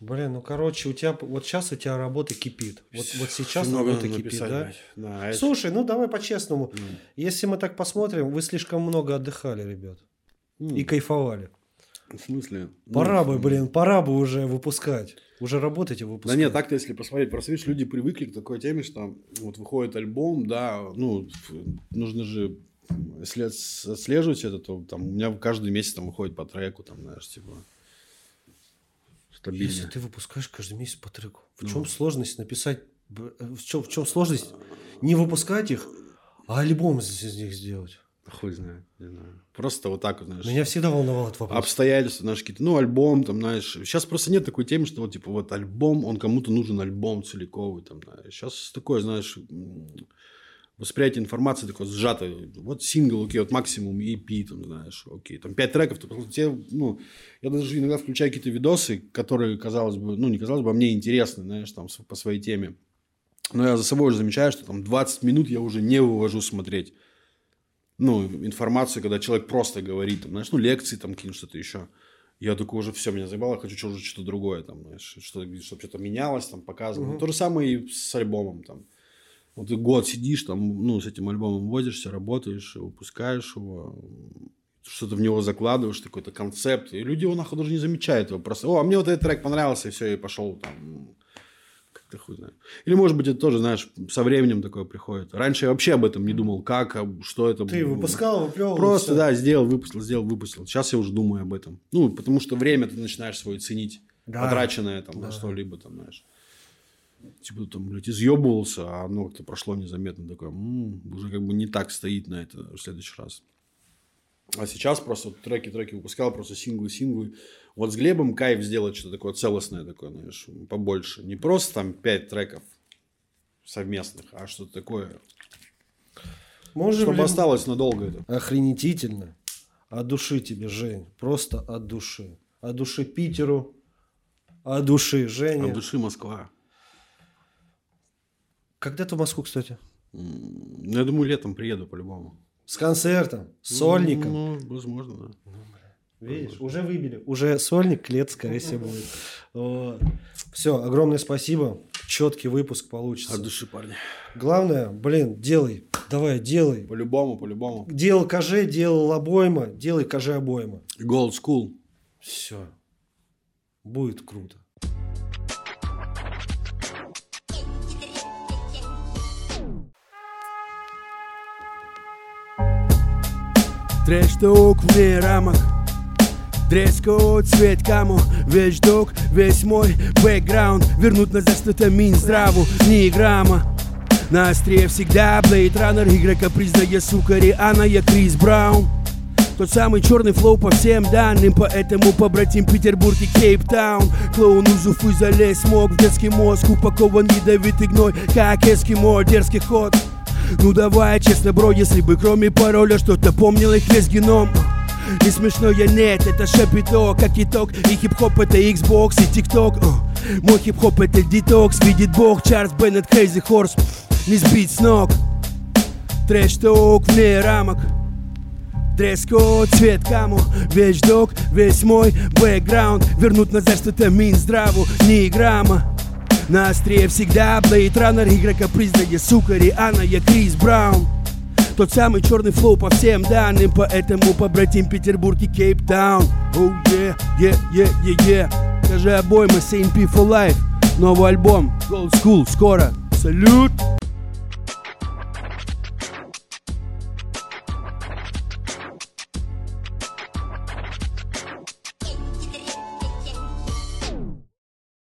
Speaker 2: Блин, ну короче, у тебя вот сейчас у тебя работа кипит. Вот, вот сейчас работа кипит, да?
Speaker 1: Да, а
Speaker 2: Слушай, ну давай по-честному.
Speaker 1: Ну,
Speaker 2: Если мы так посмотрим, вы слишком много отдыхали, ребят.
Speaker 1: м,
Speaker 2: И кайфовали.
Speaker 1: В смысле?
Speaker 2: Пора
Speaker 1: Ну,
Speaker 2: бы, блин, пора бы уже выпускать. Уже работать и
Speaker 1: Да
Speaker 2: выпускать.
Speaker 1: нет, так-то если посмотреть, просто видишь, люди привыкли к такой теме, что вот выходит альбом, да, ну, нужно же, если отс- отслеживать это, то там у меня каждый месяц там выходит по треку, там, знаешь, типа, стабильно.
Speaker 2: Если ты выпускаешь каждый месяц по треку, в
Speaker 1: Ну.
Speaker 2: чем сложность написать? э, В чем, в чем сложность не выпускать их, а альбом из из них сделать?
Speaker 1: Хуй знает, не знаю. Просто вот так знаешь.
Speaker 2: Меня всегда волновал этот вопрос.
Speaker 1: обстоятельства, знаешь, какие-то, ну, альбом, там, знаешь, сейчас просто нет такой темы, что вот, типа, вот альбом, он кому-то нужен альбом целиковый, там, да. Сейчас такое, знаешь, восприятие информации такое сжатое. Вот сингл, окей, вот максимум EP, там, знаешь, окей, там, пять треков, то просто тебе, ну, я даже иногда включаю какие-то видосы, которые, казалось бы, ну, не казалось бы, а мне интересны, знаешь, там, по своей теме. Но я за собой уже замечаю, что там 20 минут я уже не вывожу смотреть ну, информацию, когда человек просто говорит, там, знаешь, ну, лекции там какие-нибудь, что-то еще. Я такой уже все, меня заебало, я хочу уже что-то другое, там, знаешь, что, чтобы что-то менялось, там, показывало.
Speaker 2: Мгм.
Speaker 1: То же самое и с альбомом, там. Вот ты год сидишь, там, ну, с этим альбомом возишься, работаешь, выпускаешь его, что-то в него закладываешь, какой-то концепт, и люди его нахуй даже не замечают его, просто, о, а мне вот этот трек понравился, и все, и пошел там, как-то хуй знает. Или, может быть, это тоже, знаешь, со временем такое приходит. Раньше я вообще об этом не думал, как, что это
Speaker 2: Ты
Speaker 1: было.
Speaker 2: выпускал, выплевывал.
Speaker 1: Просто, да, сделал, выпустил, сделал, выпустил. Сейчас я уже думаю об этом. Ну, потому что время ты начинаешь свое ценить.
Speaker 2: Да.
Speaker 1: Потраченное там на
Speaker 2: Да.
Speaker 1: что-либо там, знаешь.
Speaker 3: Типа там, блядь, изъебывался, а оно как-то прошло незаметно. Такое, м-м, уже как бы не так стоит на это в следующий раз. А сейчас просто треки-треки выпускал, просто синглы-синглы. Вот с Глебом кайф сделать что-то такое целостное, такое, знаешь, побольше. Не просто там пять треков совместных, а что-то такое.
Speaker 2: Можем
Speaker 3: Чтобы
Speaker 2: ли-
Speaker 3: осталось надолго это.
Speaker 2: Охренетительно. От души тебе, Жень. Просто от души. От души Питеру. От души Жене.
Speaker 3: От души Москва.
Speaker 2: Когда ты в Москву, кстати?
Speaker 3: Ну, я думаю, летом приеду по-любому.
Speaker 2: С концертом, с сольником.
Speaker 3: Ну, возможно, да.
Speaker 2: Видишь, уже выбили. Уже сольник лет, скорее всего, будет. Все, огромное спасибо. Четкий выпуск получится.
Speaker 3: От души, парни.
Speaker 2: Главное, блин, делай. Давай, делай.
Speaker 3: По-любому, по-любому.
Speaker 2: Делал КЖ, делал обойма, делай КЖ обойма.
Speaker 3: Gold School.
Speaker 2: Все. Будет круто.
Speaker 1: Trash talk вне рамок Дресс-код, цвет camo Вещдок, весь мой бэкграунд. Вернуть назад что-то Минздраву Ни грамма. На острие всегда Blade Runner Игрока признает, сука, Риана Я Крис Браун. Тот самый черный flow по всем данным. Поэтому побратим Петербург и Кейптаун Клоун из Уфы залез смог. В детский мозг Упакован ядовитый гной, как эскимо. Дерзкий ход ну давай, честно, бро, если бы кроме пароля что-то помнил их весь геном. Не смешно я нет, это шапито, как итог И хип-хоп это Xbox и TikTok. О, Мой хип-хоп это детокс, видит бог Чарльз Беннет, Crazy Horse Не сбить с ног. Trash talk вне рамок. Дресс-код, цвет camo, вещдок, весь мой бэкграунд. Вернуть назад что-то Минздраву, ни грамма на острие всегда Blade Runner, игрока признает, сука, Риана, я Крис Браун. Тот самый черный flow по всем данным. Поэтому побратим Петербург и Кейптаун Oh yeah, yeah, yeah, yeah, yeah. Скажи обойма, Saint P for Life. Новый альбом, Gold School, скоро. Салют!